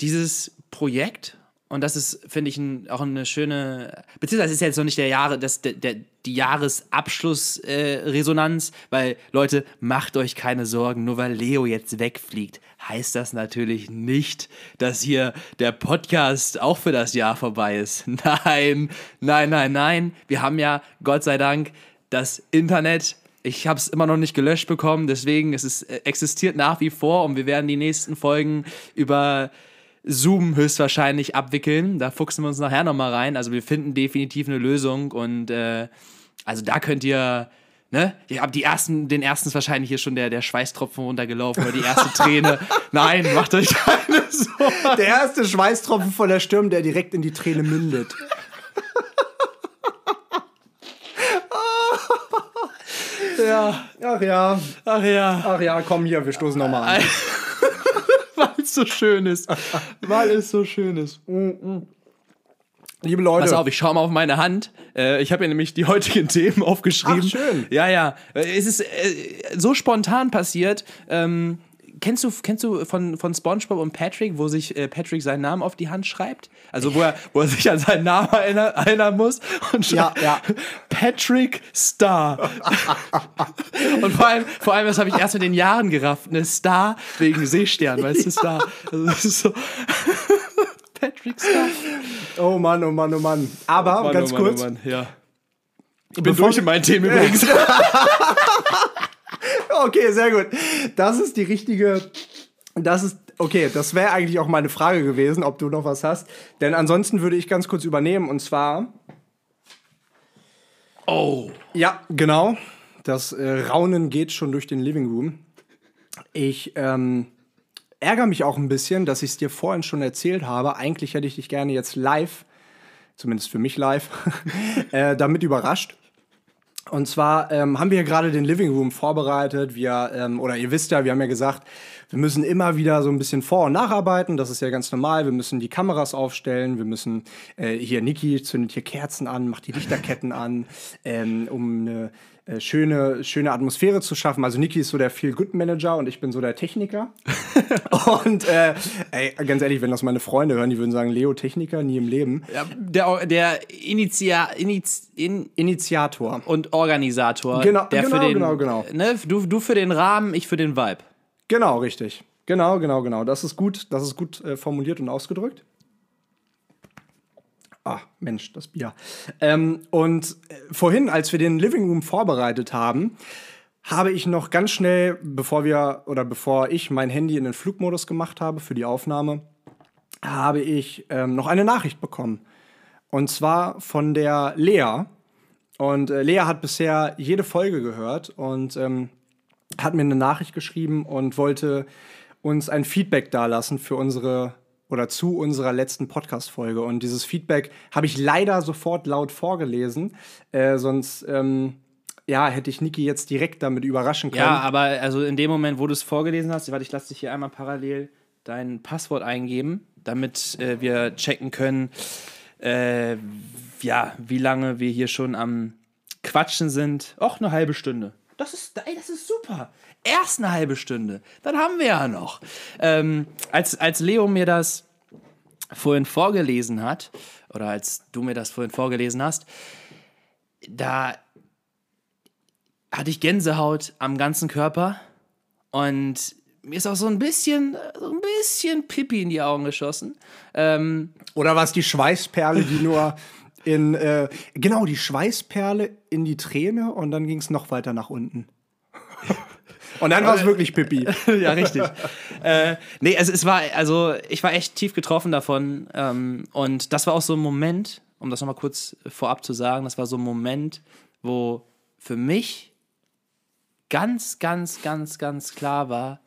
dieses Projekt, und das ist, finde ich, ein, auch eine schöne, beziehungsweise ist jetzt noch nicht der Jahre, das, der, der, die Jahresabschlussresonanz, äh, weil Leute, macht euch keine Sorgen, nur weil Leo jetzt wegfliegt, heißt das natürlich nicht, dass hier der Podcast auch für das Jahr vorbei ist. Nein, nein, nein, nein. Wir haben ja, Gott sei Dank, das Internet ich habe es immer noch nicht gelöscht bekommen, deswegen es ist, äh, existiert nach wie vor und wir werden die nächsten Folgen über Zoom höchstwahrscheinlich abwickeln. Da fuchsen wir uns nachher nochmal rein. Also wir finden definitiv eine Lösung und äh, also da könnt ihr, ne? Ihr habt die ersten, den ersten ist wahrscheinlich hier schon der, der Schweißtropfen runtergelaufen oder die erste Träne. Nein, macht euch keine Sorgen. Der erste Schweißtropfen von der Stirn, der direkt in die Träne mündet. Ja, Ach ja, ach ja. ach ja, komm hier, wir stoßen nochmal an. Es so schön ist. Weil es so schön ist. Liebe Leute, Pass auf, ich schau mal auf meine Hand. Äh, ich habe hier nämlich die heutigen Themen aufgeschrieben. Ach, schön. Ja, ja. Äh, Es ist äh, so spontan passiert. Ähm, kennst du, kennst du von, von SpongeBob und Patrick, wo sich äh, Patrick seinen Namen auf die Hand schreibt? Also wo er, wo er sich an seinen Namen erinnern, erinnern muss und Ja, schreibt ja. Patrick Star. und vor allem, vor allem, das habe ich erst mit den Jahren gerafft. Eine Star wegen Seestern, weißt du, Star. Also das ist so. Patrick Star. oh Mann, oh Mann, oh Mann. Aber Mann, ganz oh Mann, kurz, Oh Mann, ja. Ich bin Bevor durch in meinen Themen übrigens. okay, sehr gut. Das ist die richtige, das ist, okay, das wäre eigentlich auch meine Frage gewesen, ob du noch was hast. Denn ansonsten würde ich ganz kurz übernehmen und zwar, Oh. ja, genau, das äh, Raunen geht schon durch den Living Room. Ich ähm, ärgere mich auch ein bisschen, dass ich es dir vorhin schon erzählt habe. Eigentlich hätte ich dich gerne jetzt live, zumindest für mich live, äh, damit überrascht. Und zwar ähm, haben wir gerade den Living Room vorbereitet. Wir, ähm, oder ihr wisst ja, wir haben ja gesagt, wir müssen immer wieder so ein bisschen vor- und nacharbeiten. Das ist ja ganz normal. Wir müssen die Kameras aufstellen. Wir müssen, äh, hier, Niki zündet hier Kerzen an, macht die Lichterketten an, ähm, um eine äh, schöne, schöne Atmosphäre zu schaffen. Also Niki ist so der Feel-Good-Manager und ich bin so der Techniker. und äh, ey, ganz ehrlich, wenn das meine Freunde hören, die würden sagen, Leo Techniker, nie im Leben. Ja, der der Initia, Iniz, in, Initiator. und Organisator. Genau, der genau, für den, genau, genau. Ne, du, du für den Rahmen, ich für den Vibe. Genau, richtig. Genau, genau, genau. Das ist gut, das ist gut äh, formuliert und ausgedrückt. Ah, Mensch, das Bier. Ähm, und äh, vorhin, als wir den Living Room vorbereitet haben, habe ich noch ganz schnell, bevor wir oder bevor ich mein Handy in den Flugmodus gemacht habe für die Aufnahme, habe ich ähm, noch eine Nachricht bekommen. Und zwar von der Lea. Und äh, Lea hat bisher jede Folge gehört und ähm, hat mir eine Nachricht geschrieben und wollte uns ein Feedback dalassen für unsere oder zu unserer letzten Podcast-Folge. Und dieses Feedback habe ich leider sofort laut vorgelesen. Äh, sonst ähm, ja, hätte ich Niki jetzt direkt damit überraschen können. Ja, aber also in dem Moment, wo du es vorgelesen hast, warte, ich lasse dich hier einmal parallel dein Passwort eingeben, damit äh, wir checken können, äh, ja, wie lange wir hier schon am Quatschen sind. Och, eine halbe Stunde. Das ist, ey, das ist super. Erst eine halbe Stunde. Dann haben wir ja noch. Ähm, als, als Leo mir das vorhin vorgelesen hat, oder als du mir das vorhin vorgelesen hast, da hatte ich Gänsehaut am ganzen Körper und mir ist auch so ein bisschen, so ein bisschen Pipi in die Augen geschossen. Ähm, Oder war es die Schweißperle, die nur in, äh, genau, die Schweißperle in die Träne und dann ging es noch weiter nach unten. Und dann war es wirklich Pippi. ja, richtig. äh, nee, also es war, also ich war echt tief getroffen davon. Ähm, und das war auch so ein Moment, um das nochmal kurz vorab zu sagen, das war so ein Moment, wo für mich ganz, ganz, ganz, ganz klar war,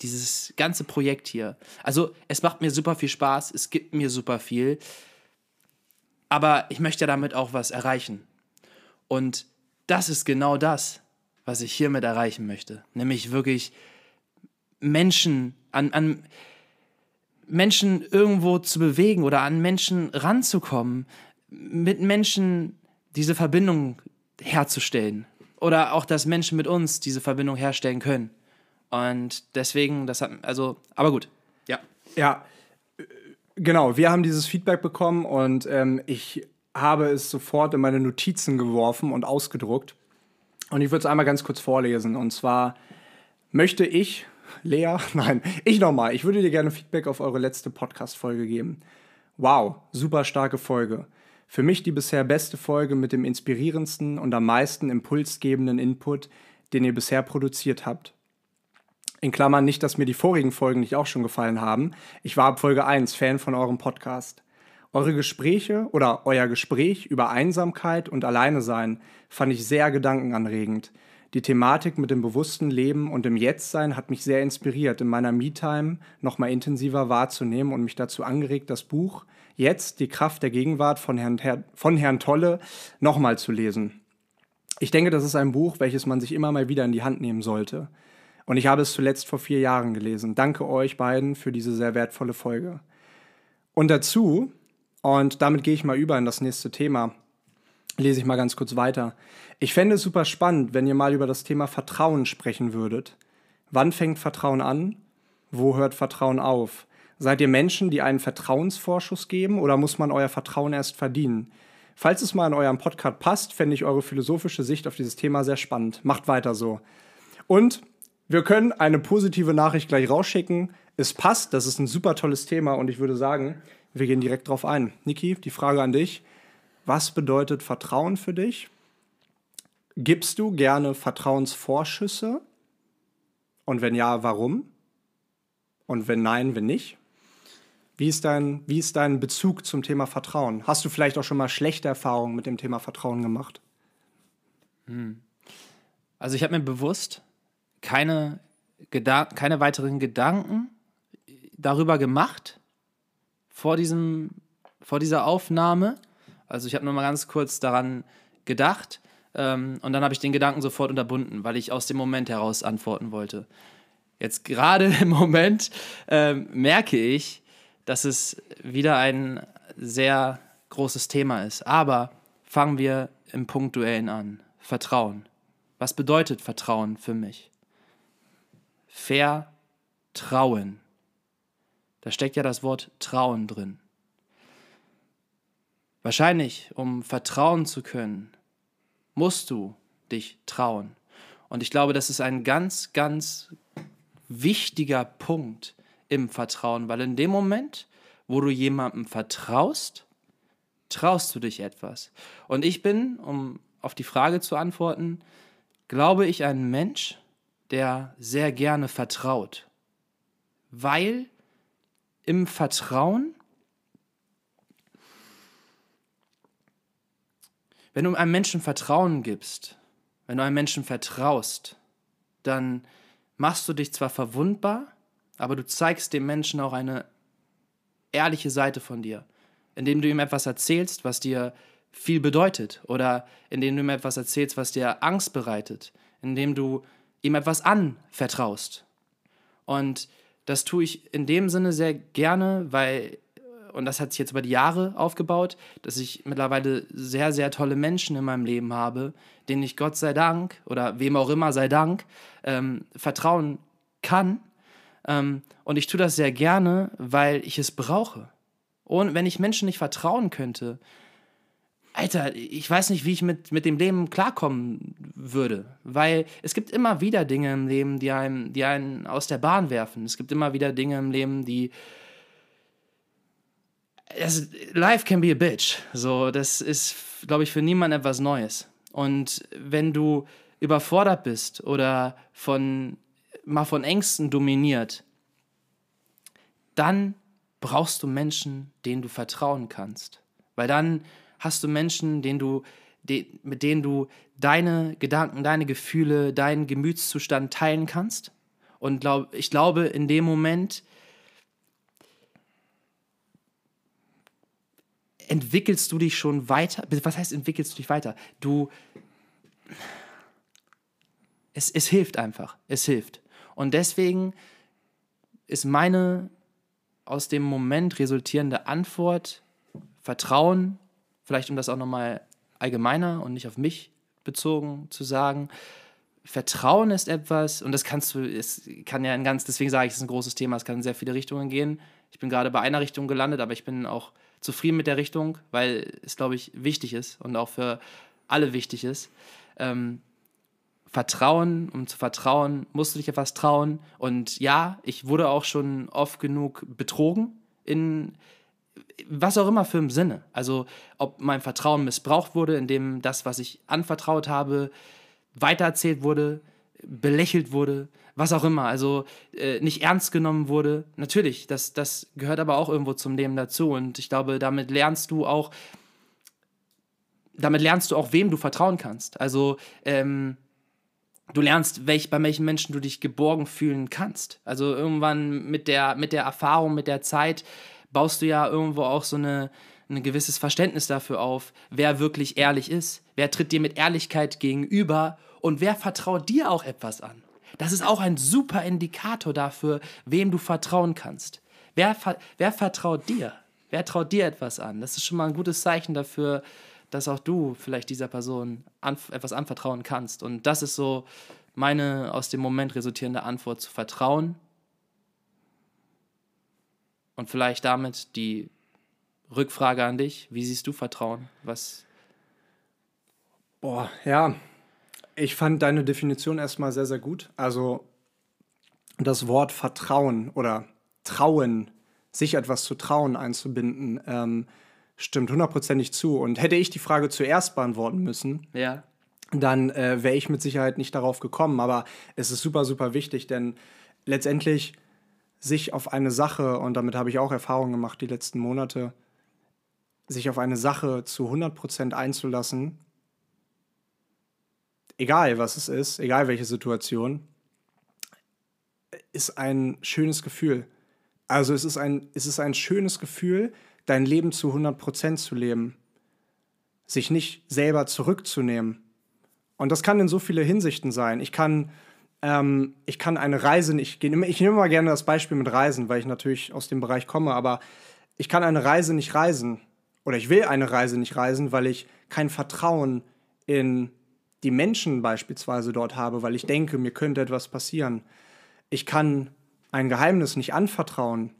dieses ganze Projekt hier. Also es macht mir super viel Spaß, es gibt mir super viel, aber ich möchte damit auch was erreichen. Und das ist genau das, was ich hiermit erreichen möchte. Nämlich wirklich Menschen an, an Menschen irgendwo zu bewegen oder an Menschen ranzukommen, mit Menschen diese Verbindung herzustellen. Oder auch, dass Menschen mit uns diese Verbindung herstellen können. Und deswegen, das hat, also, aber gut, ja. Ja, genau, wir haben dieses Feedback bekommen und ähm, ich habe es sofort in meine Notizen geworfen und ausgedruckt. Und ich würde es einmal ganz kurz vorlesen. Und zwar möchte ich, Lea, nein, ich nochmal, ich würde dir gerne Feedback auf eure letzte Podcast-Folge geben. Wow, super starke Folge. Für mich die bisher beste Folge mit dem inspirierendsten und am meisten impulsgebenden Input, den ihr bisher produziert habt. In Klammern nicht, dass mir die vorigen Folgen nicht auch schon gefallen haben. Ich war ab Folge 1 Fan von eurem Podcast. Eure Gespräche oder euer Gespräch über Einsamkeit und Alleine sein fand ich sehr gedankenanregend. Die Thematik mit dem bewussten Leben und dem Jetztsein hat mich sehr inspiriert, in meiner Me-Time nochmal intensiver wahrzunehmen und mich dazu angeregt, das Buch Jetzt, die Kraft der Gegenwart von Herrn, Herr, von Herrn Tolle nochmal zu lesen. Ich denke, das ist ein Buch, welches man sich immer mal wieder in die Hand nehmen sollte. Und ich habe es zuletzt vor vier Jahren gelesen. Danke euch beiden für diese sehr wertvolle Folge. Und dazu, und damit gehe ich mal über in das nächste Thema, lese ich mal ganz kurz weiter. Ich fände es super spannend, wenn ihr mal über das Thema Vertrauen sprechen würdet. Wann fängt Vertrauen an? Wo hört Vertrauen auf? Seid ihr Menschen, die einen Vertrauensvorschuss geben oder muss man euer Vertrauen erst verdienen? Falls es mal in eurem Podcast passt, fände ich eure philosophische Sicht auf dieses Thema sehr spannend. Macht weiter so. Und wir können eine positive Nachricht gleich rausschicken. Es passt, das ist ein super tolles Thema und ich würde sagen, wir gehen direkt drauf ein. Niki, die Frage an dich. Was bedeutet Vertrauen für dich? Gibst du gerne Vertrauensvorschüsse? Und wenn ja, warum? Und wenn nein, wenn nicht? Wie ist, dein, wie ist dein Bezug zum Thema Vertrauen? Hast du vielleicht auch schon mal schlechte Erfahrungen mit dem Thema Vertrauen gemacht? Hm. Also ich habe mir bewusst keine, keine weiteren Gedanken darüber gemacht vor, diesem, vor dieser Aufnahme. Also ich habe nur mal ganz kurz daran gedacht ähm, und dann habe ich den Gedanken sofort unterbunden, weil ich aus dem Moment heraus antworten wollte. Jetzt gerade im Moment ähm, merke ich, dass es wieder ein sehr großes Thema ist. Aber fangen wir im Punktuellen an. Vertrauen. Was bedeutet Vertrauen für mich? Vertrauen. Da steckt ja das Wort Trauen drin. Wahrscheinlich, um vertrauen zu können, musst du dich trauen. Und ich glaube, das ist ein ganz, ganz wichtiger Punkt im Vertrauen, weil in dem Moment, wo du jemandem vertraust, traust du dich etwas. Und ich bin, um auf die Frage zu antworten, glaube ich ein Mensch, der sehr gerne vertraut. Weil im Vertrauen, wenn du einem Menschen Vertrauen gibst, wenn du einem Menschen vertraust, dann machst du dich zwar verwundbar, aber du zeigst dem Menschen auch eine ehrliche Seite von dir, indem du ihm etwas erzählst, was dir viel bedeutet oder indem du ihm etwas erzählst, was dir Angst bereitet, indem du ihm etwas anvertraust. Und das tue ich in dem Sinne sehr gerne, weil, und das hat sich jetzt über die Jahre aufgebaut, dass ich mittlerweile sehr, sehr tolle Menschen in meinem Leben habe, denen ich Gott sei Dank oder wem auch immer sei Dank ähm, vertrauen kann. Ähm, und ich tue das sehr gerne, weil ich es brauche. Und wenn ich Menschen nicht vertrauen könnte, Alter, ich weiß nicht, wie ich mit, mit dem Leben klarkommen würde. Weil es gibt immer wieder Dinge im Leben, die einen, die einen aus der Bahn werfen. Es gibt immer wieder Dinge im Leben, die. Es, life can be a bitch. So, das ist, glaube ich, für niemanden etwas Neues. Und wenn du überfordert bist oder von, mal von Ängsten dominiert, dann brauchst du Menschen, denen du vertrauen kannst. Weil dann hast du Menschen, denen du, de, mit denen du deine Gedanken, deine Gefühle, deinen Gemütszustand teilen kannst. Und glaub, ich glaube, in dem Moment entwickelst du dich schon weiter. Was heißt, entwickelst du dich weiter? Du. Es, es hilft einfach. Es hilft. Und deswegen ist meine aus dem Moment resultierende Antwort Vertrauen vielleicht um das auch nochmal allgemeiner und nicht auf mich bezogen zu sagen, Vertrauen ist etwas, und das kannst du, es kann ja ein ganz, deswegen sage ich, es ist ein großes Thema, es kann in sehr viele Richtungen gehen. Ich bin gerade bei einer Richtung gelandet, aber ich bin auch zufrieden mit der Richtung, weil es, glaube ich, wichtig ist und auch für alle wichtig ist. Ähm, Vertrauen, um zu vertrauen, musst du dich etwas trauen. Und ja, ich wurde auch schon oft genug betrogen in, was auch immer für im Sinne. Also ob mein Vertrauen missbraucht wurde, indem das, was ich anvertraut habe, weitererzählt wurde, belächelt wurde, was auch immer, also äh, nicht ernst genommen wurde. Natürlich, das, das gehört aber auch irgendwo zum Leben dazu. Und ich glaube, damit lernst du auch, damit lernst du auch, wem du vertrauen kannst. Also ähm, du lernst, welch, bei welchen Menschen du dich geborgen fühlen kannst. Also irgendwann mit der, mit der Erfahrung, mit der Zeit, baust du ja irgendwo auch so eine, ein gewisses Verständnis dafür auf, wer wirklich ehrlich ist, wer tritt dir mit Ehrlichkeit gegenüber und wer vertraut dir auch etwas an. Das ist auch ein super Indikator dafür, wem du vertrauen kannst. Wer, wer vertraut dir? Wer traut dir etwas an? Das ist schon mal ein gutes Zeichen dafür, dass auch du vielleicht dieser Person an, etwas anvertrauen kannst. Und das ist so meine aus dem Moment resultierende Antwort zu vertrauen und vielleicht damit die Rückfrage an dich. Wie siehst du Vertrauen? Was? Boah, ja. Ich fand deine Definition erstmal sehr, sehr gut. Also das Wort Vertrauen oder Trauen, sich etwas zu trauen einzubinden, ähm, stimmt hundertprozentig zu. Und hätte ich die Frage zuerst beantworten müssen, ja. dann äh, wäre ich mit Sicherheit nicht darauf gekommen. Aber es ist super, super wichtig, denn letztendlich sich auf eine Sache, und damit habe ich auch Erfahrungen gemacht die letzten Monate, sich auf eine Sache zu 100% einzulassen, egal was es ist, egal welche Situation, ist ein schönes Gefühl. Also es ist ein, es ist ein schönes Gefühl, dein Leben zu 100% zu leben, sich nicht selber zurückzunehmen. Und das kann in so viele Hinsichten sein. Ich kann ähm, ich kann eine Reise nicht gehen. Ich nehme mal gerne das Beispiel mit Reisen, weil ich natürlich aus dem Bereich komme, aber ich kann eine Reise nicht reisen oder ich will eine Reise nicht reisen, weil ich kein Vertrauen in die Menschen beispielsweise dort habe, weil ich denke, mir könnte etwas passieren. Ich kann ein Geheimnis nicht anvertrauen,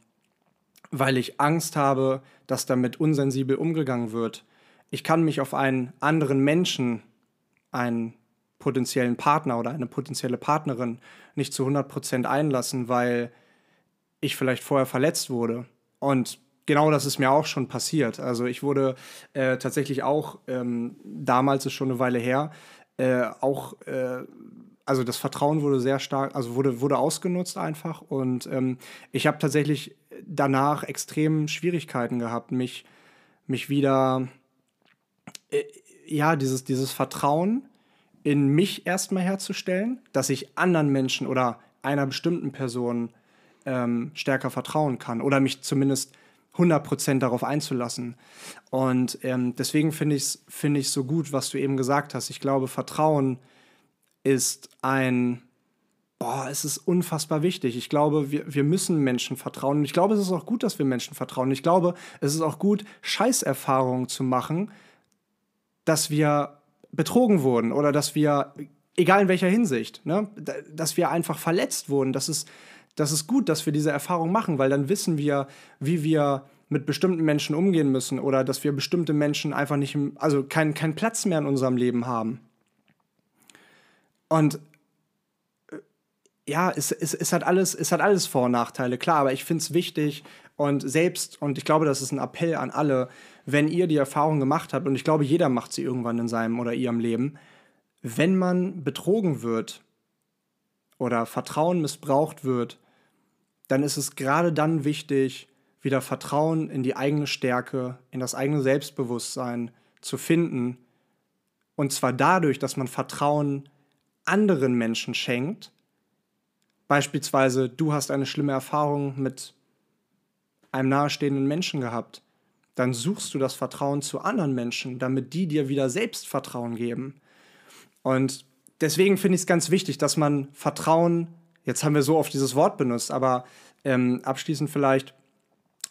weil ich Angst habe, dass damit unsensibel umgegangen wird. Ich kann mich auf einen anderen Menschen, einen potenziellen Partner oder eine potenzielle Partnerin nicht zu 100% einlassen, weil ich vielleicht vorher verletzt wurde. Und genau das ist mir auch schon passiert. Also ich wurde äh, tatsächlich auch, ähm, damals ist schon eine Weile her, äh, auch, äh, also das Vertrauen wurde sehr stark, also wurde, wurde ausgenutzt einfach. Und ähm, ich habe tatsächlich danach extrem Schwierigkeiten gehabt, mich, mich wieder, äh, ja, dieses, dieses Vertrauen in mich erstmal herzustellen, dass ich anderen Menschen oder einer bestimmten Person ähm, stärker vertrauen kann oder mich zumindest 100% darauf einzulassen. Und ähm, deswegen finde ich es find so gut, was du eben gesagt hast. Ich glaube, Vertrauen ist ein, boah, es ist unfassbar wichtig. Ich glaube, wir, wir müssen Menschen vertrauen. Und ich glaube, es ist auch gut, dass wir Menschen vertrauen. Ich glaube, es ist auch gut, Scheißerfahrungen zu machen, dass wir betrogen wurden oder dass wir, egal in welcher Hinsicht, ne, dass wir einfach verletzt wurden. Das ist, das ist gut, dass wir diese Erfahrung machen, weil dann wissen wir, wie wir mit bestimmten Menschen umgehen müssen oder dass wir bestimmte Menschen einfach nicht, also keinen kein Platz mehr in unserem Leben haben. Und äh, ja, es, es, es, hat alles, es hat alles Vor- und Nachteile, klar, aber ich finde es wichtig und selbst, und ich glaube, das ist ein Appell an alle, wenn ihr die Erfahrung gemacht habt, und ich glaube, jeder macht sie irgendwann in seinem oder ihrem Leben, wenn man betrogen wird oder Vertrauen missbraucht wird, dann ist es gerade dann wichtig, wieder Vertrauen in die eigene Stärke, in das eigene Selbstbewusstsein zu finden. Und zwar dadurch, dass man Vertrauen anderen Menschen schenkt. Beispielsweise, du hast eine schlimme Erfahrung mit einem nahestehenden Menschen gehabt. Dann suchst du das Vertrauen zu anderen Menschen, damit die dir wieder Selbstvertrauen geben. Und deswegen finde ich es ganz wichtig, dass man Vertrauen Jetzt haben wir so oft dieses Wort benutzt, aber ähm, abschließend vielleicht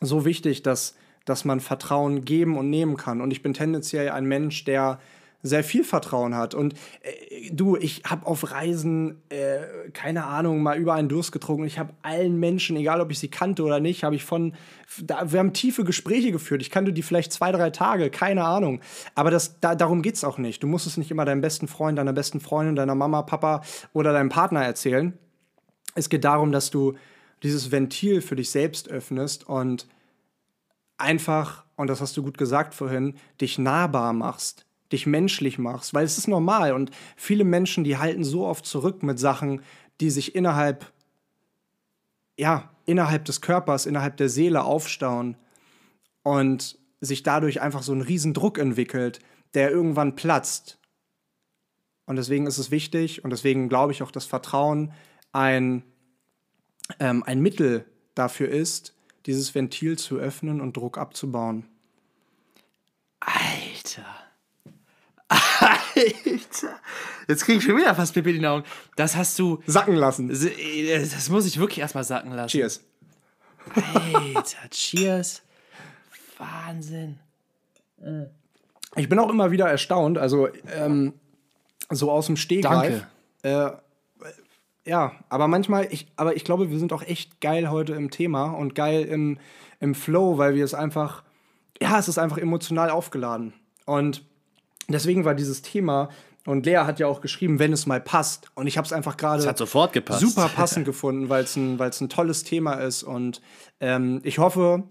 so wichtig, dass, dass man Vertrauen geben und nehmen kann. Und ich bin tendenziell ein Mensch, der sehr viel Vertrauen hat. Und äh, du, ich habe auf Reisen, äh, keine Ahnung, mal über einen Durst getrunken. Ich habe allen Menschen, egal ob ich sie kannte oder nicht, habe ich von, da, wir haben tiefe Gespräche geführt. Ich kannte die vielleicht zwei, drei Tage, keine Ahnung. Aber das, da, darum geht es auch nicht. Du musst es nicht immer deinem besten Freund, deiner besten Freundin, deiner Mama, Papa oder deinem Partner erzählen. Es geht darum, dass du dieses Ventil für dich selbst öffnest und einfach, und das hast du gut gesagt vorhin, dich nahbar machst, dich menschlich machst, weil es ist normal und viele Menschen, die halten so oft zurück mit Sachen, die sich innerhalb, ja, innerhalb des Körpers, innerhalb der Seele aufstauen und sich dadurch einfach so ein Riesendruck entwickelt, der irgendwann platzt. Und deswegen ist es wichtig und deswegen glaube ich auch, dass Vertrauen ein, ähm, ein Mittel dafür ist, dieses Ventil zu öffnen und Druck abzubauen. Alter. Alter. Jetzt kriege ich schon wieder fast Pipi in die Augen. Das hast du. Sacken lassen. Das muss ich wirklich erstmal sacken lassen. Cheers. Alter, cheers. Wahnsinn. Ich bin auch immer wieder erstaunt, also ähm, so aus dem Stegreif. Danke. Äh, ja, aber manchmal, ich, aber ich glaube, wir sind auch echt geil heute im Thema und geil im, im Flow, weil wir es einfach, ja, es ist einfach emotional aufgeladen. Und deswegen war dieses Thema, und Lea hat ja auch geschrieben, wenn es mal passt. Und ich habe es einfach gerade super passend gefunden, weil es ein, ein tolles Thema ist. Und ähm, ich hoffe,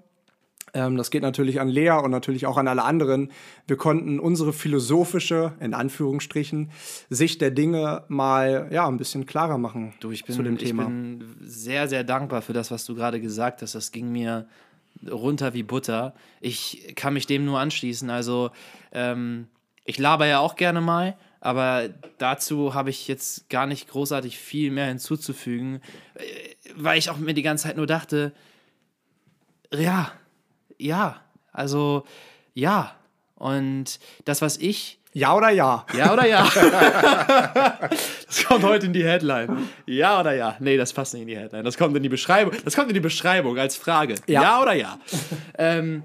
ähm, das geht natürlich an Lea und natürlich auch an alle anderen. Wir konnten unsere philosophische, in Anführungsstrichen, Sicht der Dinge mal ja, ein bisschen klarer machen du, ich bin, zu dem Thema. Ich bin sehr, sehr dankbar für das, was du gerade gesagt hast. Das ging mir runter wie Butter. Ich kann mich dem nur anschließen. Also, ähm, ich laber ja auch gerne mal, aber dazu habe ich jetzt gar nicht großartig viel mehr hinzuzufügen, äh, weil ich auch mir die ganze Zeit nur dachte, ja, ja. Also, ja. Und das, was ich. Ja oder ja? Ja oder ja? das kommt heute in die Headline. Ja oder ja? Nee, das passt nicht in die Headline. Das kommt in die Beschreibung. Das kommt in die Beschreibung als Frage. Ja, ja oder ja? ähm,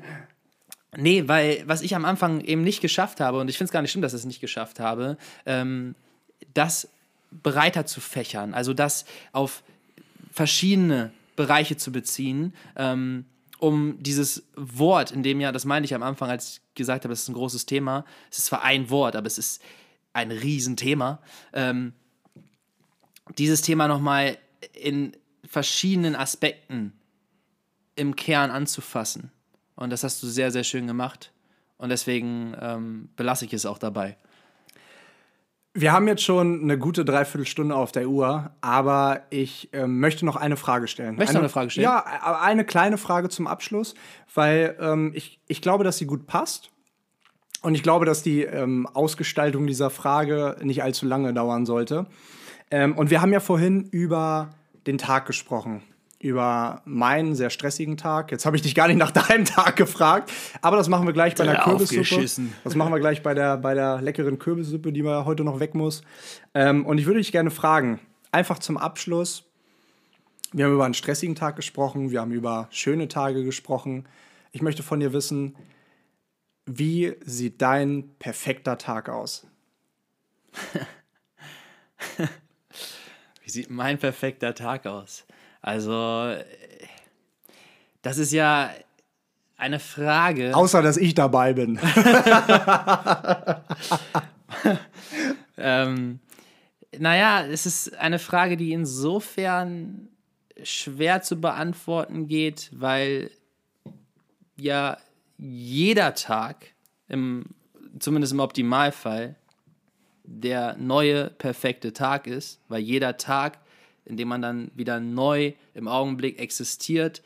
nee, weil was ich am Anfang eben nicht geschafft habe, und ich finde es gar nicht schlimm, dass ich es nicht geschafft habe, ähm, das breiter zu fächern. Also das auf verschiedene Bereiche zu beziehen. Ähm, um dieses Wort, in dem ja, das meine ich am Anfang, als ich gesagt habe, das ist ein großes Thema. Es ist zwar ein Wort, aber es ist ein Riesenthema. Ähm, dieses Thema nochmal in verschiedenen Aspekten im Kern anzufassen. Und das hast du sehr, sehr schön gemacht. Und deswegen ähm, belasse ich es auch dabei. Wir haben jetzt schon eine gute Dreiviertelstunde auf der Uhr, aber ich äh, möchte noch eine Frage stellen. Möchtest du eine, Frage stellen? Ja, eine kleine Frage zum Abschluss, weil ähm, ich, ich glaube, dass sie gut passt. Und ich glaube, dass die ähm, Ausgestaltung dieser Frage nicht allzu lange dauern sollte. Ähm, und wir haben ja vorhin über den Tag gesprochen über meinen sehr stressigen Tag. Jetzt habe ich dich gar nicht nach deinem Tag gefragt, aber das machen wir gleich bei der Kürbissuppe. Das machen wir gleich bei der, bei der leckeren Kürbissuppe, die mir heute noch weg muss. Ähm, und ich würde dich gerne fragen, einfach zum Abschluss. Wir haben über einen stressigen Tag gesprochen, wir haben über schöne Tage gesprochen. Ich möchte von dir wissen, wie sieht dein perfekter Tag aus? wie sieht mein perfekter Tag aus? Also, das ist ja eine Frage. Außer, dass ich dabei bin. ähm, naja, es ist eine Frage, die insofern schwer zu beantworten geht, weil ja jeder Tag, im, zumindest im Optimalfall, der neue perfekte Tag ist, weil jeder Tag in dem man dann wieder neu im Augenblick existiert,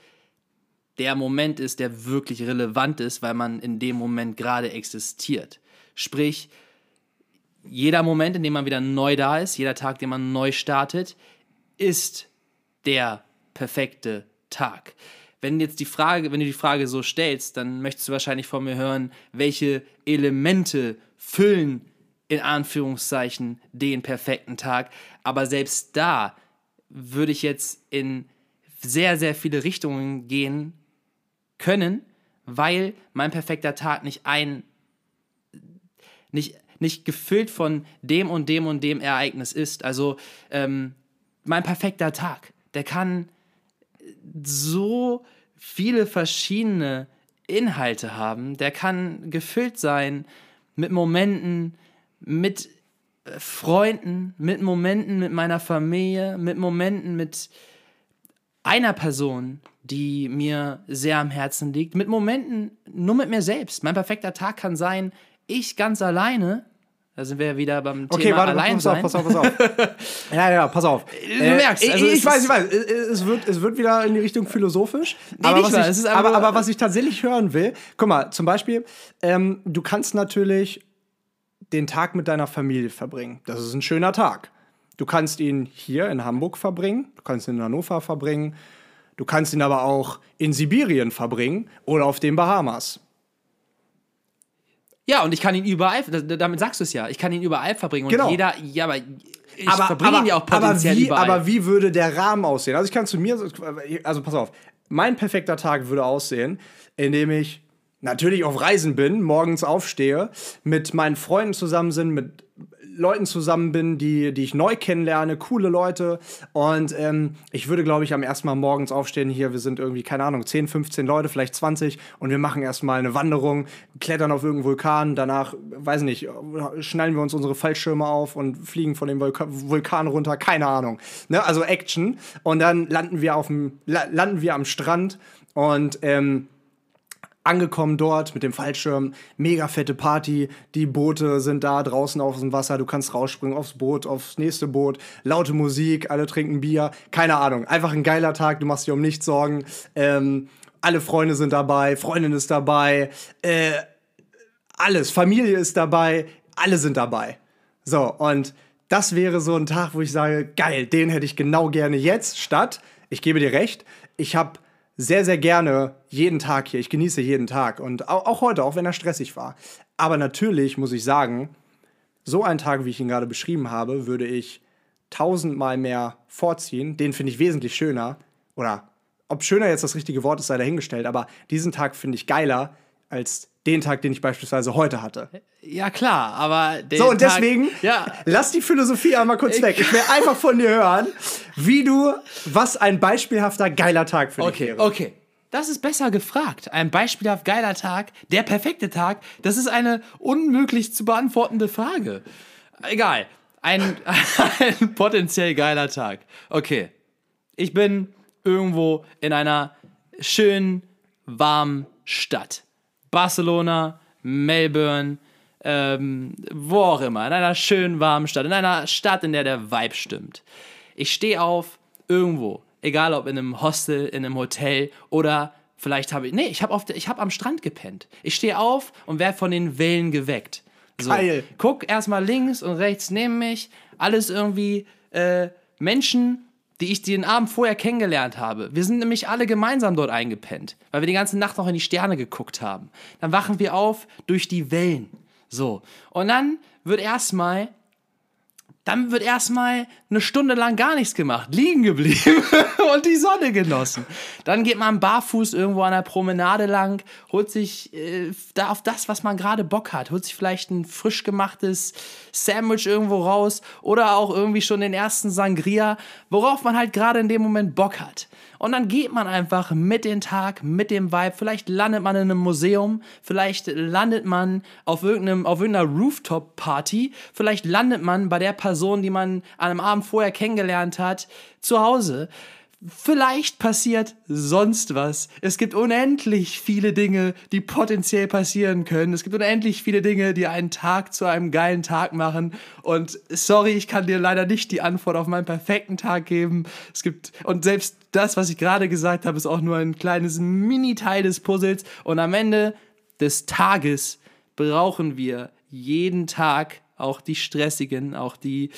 der Moment ist, der wirklich relevant ist, weil man in dem Moment gerade existiert. Sprich, jeder Moment, in dem man wieder neu da ist, jeder Tag, den man neu startet, ist der perfekte Tag. Wenn jetzt die Frage, wenn du die Frage so stellst, dann möchtest du wahrscheinlich von mir hören, welche Elemente füllen in Anführungszeichen den perfekten Tag. Aber selbst da würde ich jetzt in sehr, sehr viele Richtungen gehen können, weil mein perfekter Tag nicht ein, nicht, nicht gefüllt von dem und dem und dem Ereignis ist. Also ähm, mein perfekter Tag, der kann so viele verschiedene Inhalte haben, der kann gefüllt sein mit Momenten, mit Freunden, mit Momenten mit meiner Familie, mit Momenten mit einer Person, die mir sehr am Herzen liegt, mit Momenten nur mit mir selbst. Mein perfekter Tag kann sein, ich ganz alleine. Da sind wir ja wieder beim okay, Thema warte, allein pass sein. auf, pass auf, pass auf. ja, ja, pass auf. Du merkst, äh, also ich, ich weiß, ich weiß. Es wird, es wird wieder in die Richtung philosophisch. aber, nicht was ich, aber, aber was ich tatsächlich hören will, guck mal, zum Beispiel, ähm, du kannst natürlich den Tag mit deiner Familie verbringen. Das ist ein schöner Tag. Du kannst ihn hier in Hamburg verbringen, du kannst ihn in Hannover verbringen, du kannst ihn aber auch in Sibirien verbringen oder auf den Bahamas. Ja, und ich kann ihn überall, damit sagst du es ja, ich kann ihn überall verbringen. Und Genau. jeder, ja, aber ich verbringe ihn ja auch potenziell aber wie, überall. aber wie würde der Rahmen aussehen? Also ich kann zu mir, also pass auf, mein perfekter Tag würde aussehen, indem ich natürlich auf Reisen bin, morgens aufstehe, mit meinen Freunden zusammen sind, mit Leuten zusammen bin, die, die ich neu kennenlerne, coole Leute. Und ähm, ich würde, glaube ich, am ersten Mal morgens aufstehen. Hier, wir sind irgendwie, keine Ahnung, 10, 15 Leute, vielleicht 20. Und wir machen erstmal eine Wanderung, klettern auf irgendeinen Vulkan. Danach, weiß nicht, schnallen wir uns unsere Fallschirme auf und fliegen von dem Vulka Vulkan runter. Keine Ahnung. Ne? Also Action. Und dann landen wir, auf dem, la landen wir am Strand und ähm, angekommen dort mit dem Fallschirm, mega fette Party, die Boote sind da draußen auf dem Wasser, du kannst rausspringen aufs Boot, aufs nächste Boot, laute Musik, alle trinken Bier, keine Ahnung, einfach ein geiler Tag, du machst dir um nichts Sorgen, ähm, alle Freunde sind dabei, Freundin ist dabei, äh, alles, Familie ist dabei, alle sind dabei. So, und das wäre so ein Tag, wo ich sage, geil, den hätte ich genau gerne jetzt, statt, ich gebe dir recht, ich habe sehr, sehr gerne jeden Tag hier. Ich genieße jeden Tag und auch, heute, auch wenn er stressig war. Aber natürlich muss ich sagen, so einen Tag, wie ich ihn gerade beschrieben habe, würde ich tausendmal mehr vorziehen. Den finde ich wesentlich schöner. Oder ob schöner jetzt das richtige Wort ist, sei dahingestellt. Aber diesen Tag finde ich geiler als den Tag, den ich beispielsweise heute hatte. ja, klar, aber der So, und Tag, deswegen, Ja, lass die Philosophie einmal kurz weg. Ich will einfach von dir hören, wie du, was ein beispielhafter geiler Tag für dich Okay, wäre. okay. Das ist besser gefragt. Ein beispielhaft geiler Tag, der perfekte Tag, das ist eine unmöglich zu beantwortende Frage. Egal. Ein, ein potenziell geiler Tag. Okay. Ich bin irgendwo in einer schönen, warmen Stadt. Barcelona, Melbourne, ähm, wo auch immer, in einer schönen warmen Stadt, in einer Stadt, in der der Vibe stimmt. Ich stehe auf irgendwo, egal ob in einem Hostel, in einem Hotel oder vielleicht habe ich, nee, ich habe hab am Strand gepennt. Ich stehe auf und werde von den Wellen geweckt. So, Geil. Guck erstmal links und rechts neben mich, alles irgendwie äh, Menschen, die ich den Abend vorher kennengelernt habe. Wir sind nämlich alle gemeinsam dort eingepennt, weil wir die ganze Nacht noch in die Sterne geguckt haben. Dann wachen wir auf durch die Wellen. So. Und dann wird erstmal dann wird erstmal eine Stunde lang gar nichts gemacht, liegen geblieben und die Sonne genossen. Dann geht man barfuß irgendwo an der Promenade lang, holt sich äh, da auf das, was man gerade Bock hat, holt sich vielleicht ein frisch gemachtes Sandwich irgendwo raus oder auch irgendwie schon den ersten Sangria, worauf man halt gerade in dem Moment Bock hat. Und dann geht man einfach mit dem Tag, mit dem Vibe. Vielleicht landet man in einem Museum, vielleicht landet man auf, irgendeinem, auf irgendeiner Rooftop-Party, vielleicht landet man bei der Person, die man an einem Abend vorher kennengelernt hat, zu Hause. Vielleicht passiert sonst was. Es gibt unendlich viele Dinge, die potenziell passieren können. Es gibt unendlich viele Dinge, die einen Tag zu einem geilen Tag machen. Und sorry, ich kann dir leider nicht die Antwort auf meinen perfekten Tag geben. Es gibt, und selbst das, was ich gerade gesagt habe, ist auch nur ein kleines Mini-Teil des Puzzles. Und am Ende des Tages brauchen wir jeden Tag, auch die stressigen, auch die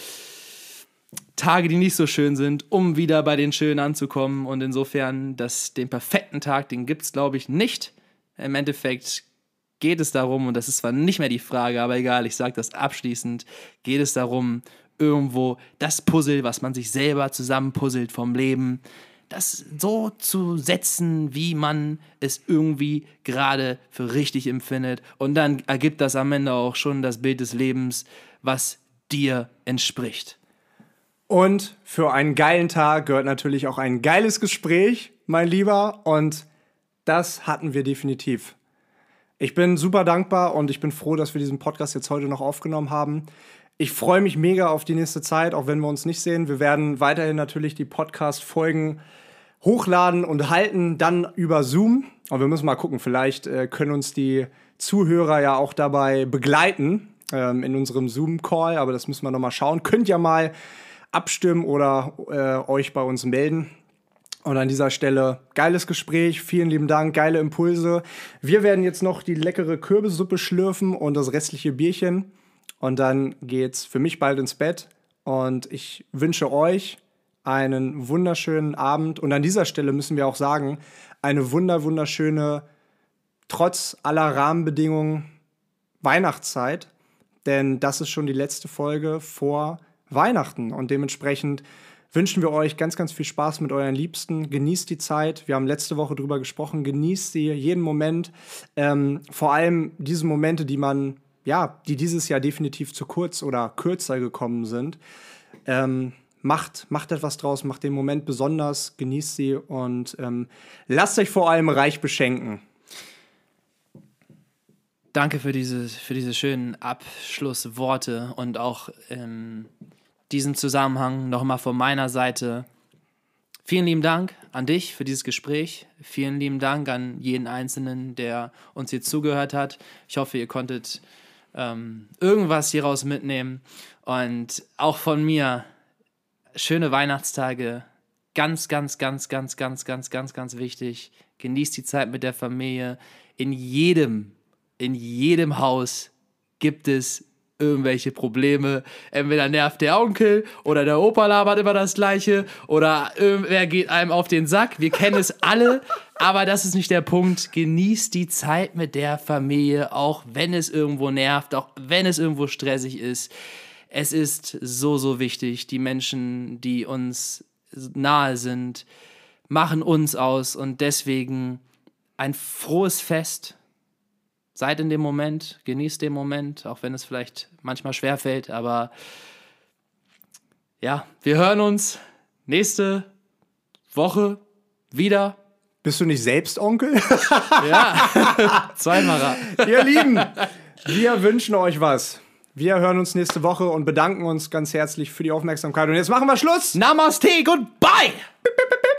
Tage, die nicht so schön sind, um wieder bei den Schönen anzukommen. Und insofern, dass den perfekten Tag, den gibt es, glaube ich, nicht. Im Endeffekt geht es darum, und das ist zwar nicht mehr die Frage, aber egal, ich sage das abschließend, geht es darum, irgendwo das Puzzle, was man sich selber zusammenpuzzelt vom Leben, das so zu setzen, wie man es irgendwie gerade für richtig empfindet. Und dann ergibt das am Ende auch schon das Bild des Lebens, was dir entspricht. Und für einen geilen Tag gehört natürlich auch ein geiles Gespräch, mein Lieber. Und das hatten wir definitiv. Ich bin super dankbar und ich bin froh, dass wir diesen Podcast jetzt heute noch aufgenommen haben. Ich freue mich mega auf die nächste Zeit, auch wenn wir uns nicht sehen. Wir werden weiterhin natürlich die Podcast-Folgen hochladen und halten dann über Zoom. Und wir müssen mal gucken, vielleicht äh, können uns die Zuhörer ja auch dabei begleiten ähm, in unserem Zoom-Call. Aber das müssen wir nochmal schauen. Könnt ja mal abstimmen oder äh, euch bei uns melden. Und an dieser Stelle geiles Gespräch, vielen lieben Dank, geile Impulse. Wir werden jetzt noch die leckere Kürbissuppe schlürfen und das restliche Bierchen. Und dann geht's für mich bald ins Bett. Und ich wünsche euch einen wunderschönen Abend. Und an dieser Stelle müssen wir auch sagen, eine wunder, wunderschöne, trotz aller Rahmenbedingungen, Weihnachtszeit. Denn das ist schon die letzte Folge vor Weihnachten. Und dementsprechend wünschen wir euch ganz, ganz viel Spaß mit euren Liebsten. Genießt die Zeit. Wir haben letzte Woche drüber gesprochen. Genießt sie, jeden Moment. Ähm, vor allem diese Momente, die man, ja, die dieses Jahr definitiv zu kurz oder kürzer gekommen sind. Ähm, macht, macht etwas draus, macht den Moment besonders, genießt sie und ähm, lasst euch vor allem reich beschenken. Danke für diese, für diese schönen Abschlussworte und auch ähm, diesen Zusammenhang nochmal von meiner Seite. Vielen lieben Dank an dich für dieses Gespräch. Vielen lieben Dank an jeden Einzelnen, der uns hier zugehört hat. Ich hoffe, ihr konntet ähm, irgendwas hieraus mitnehmen. Und auch von mir schöne Weihnachtstage. Ganz, ganz, ganz, ganz, ganz, ganz, ganz, ganz wichtig. Genießt die Zeit mit der Familie. In jedem, in jedem Haus gibt es irgendwelche Probleme. Entweder nervt der Onkel oder der Opa labert immer das Gleiche oder irgendwer geht einem auf den Sack. Wir kennen es alle, aber das ist nicht der Punkt. Genießt die Zeit mit der Familie, auch wenn es irgendwo nervt, auch wenn es irgendwo stressig ist. Es ist so, so wichtig. Die Menschen, die uns nahe sind, machen uns aus und deswegen ein frohes Fest seid in dem Moment, genießt den Moment, auch wenn es vielleicht manchmal schwerfällt, aber ja, wir hören uns nächste Woche wieder. Bist du nicht selbst Onkel? ja, zweimal. Ihr Lieben, wir wünschen euch was. Wir hören uns nächste Woche und bedanken uns ganz herzlich für die Aufmerksamkeit. Und jetzt machen wir Schluss. Namaste, goodbye. Bip, bip, bip,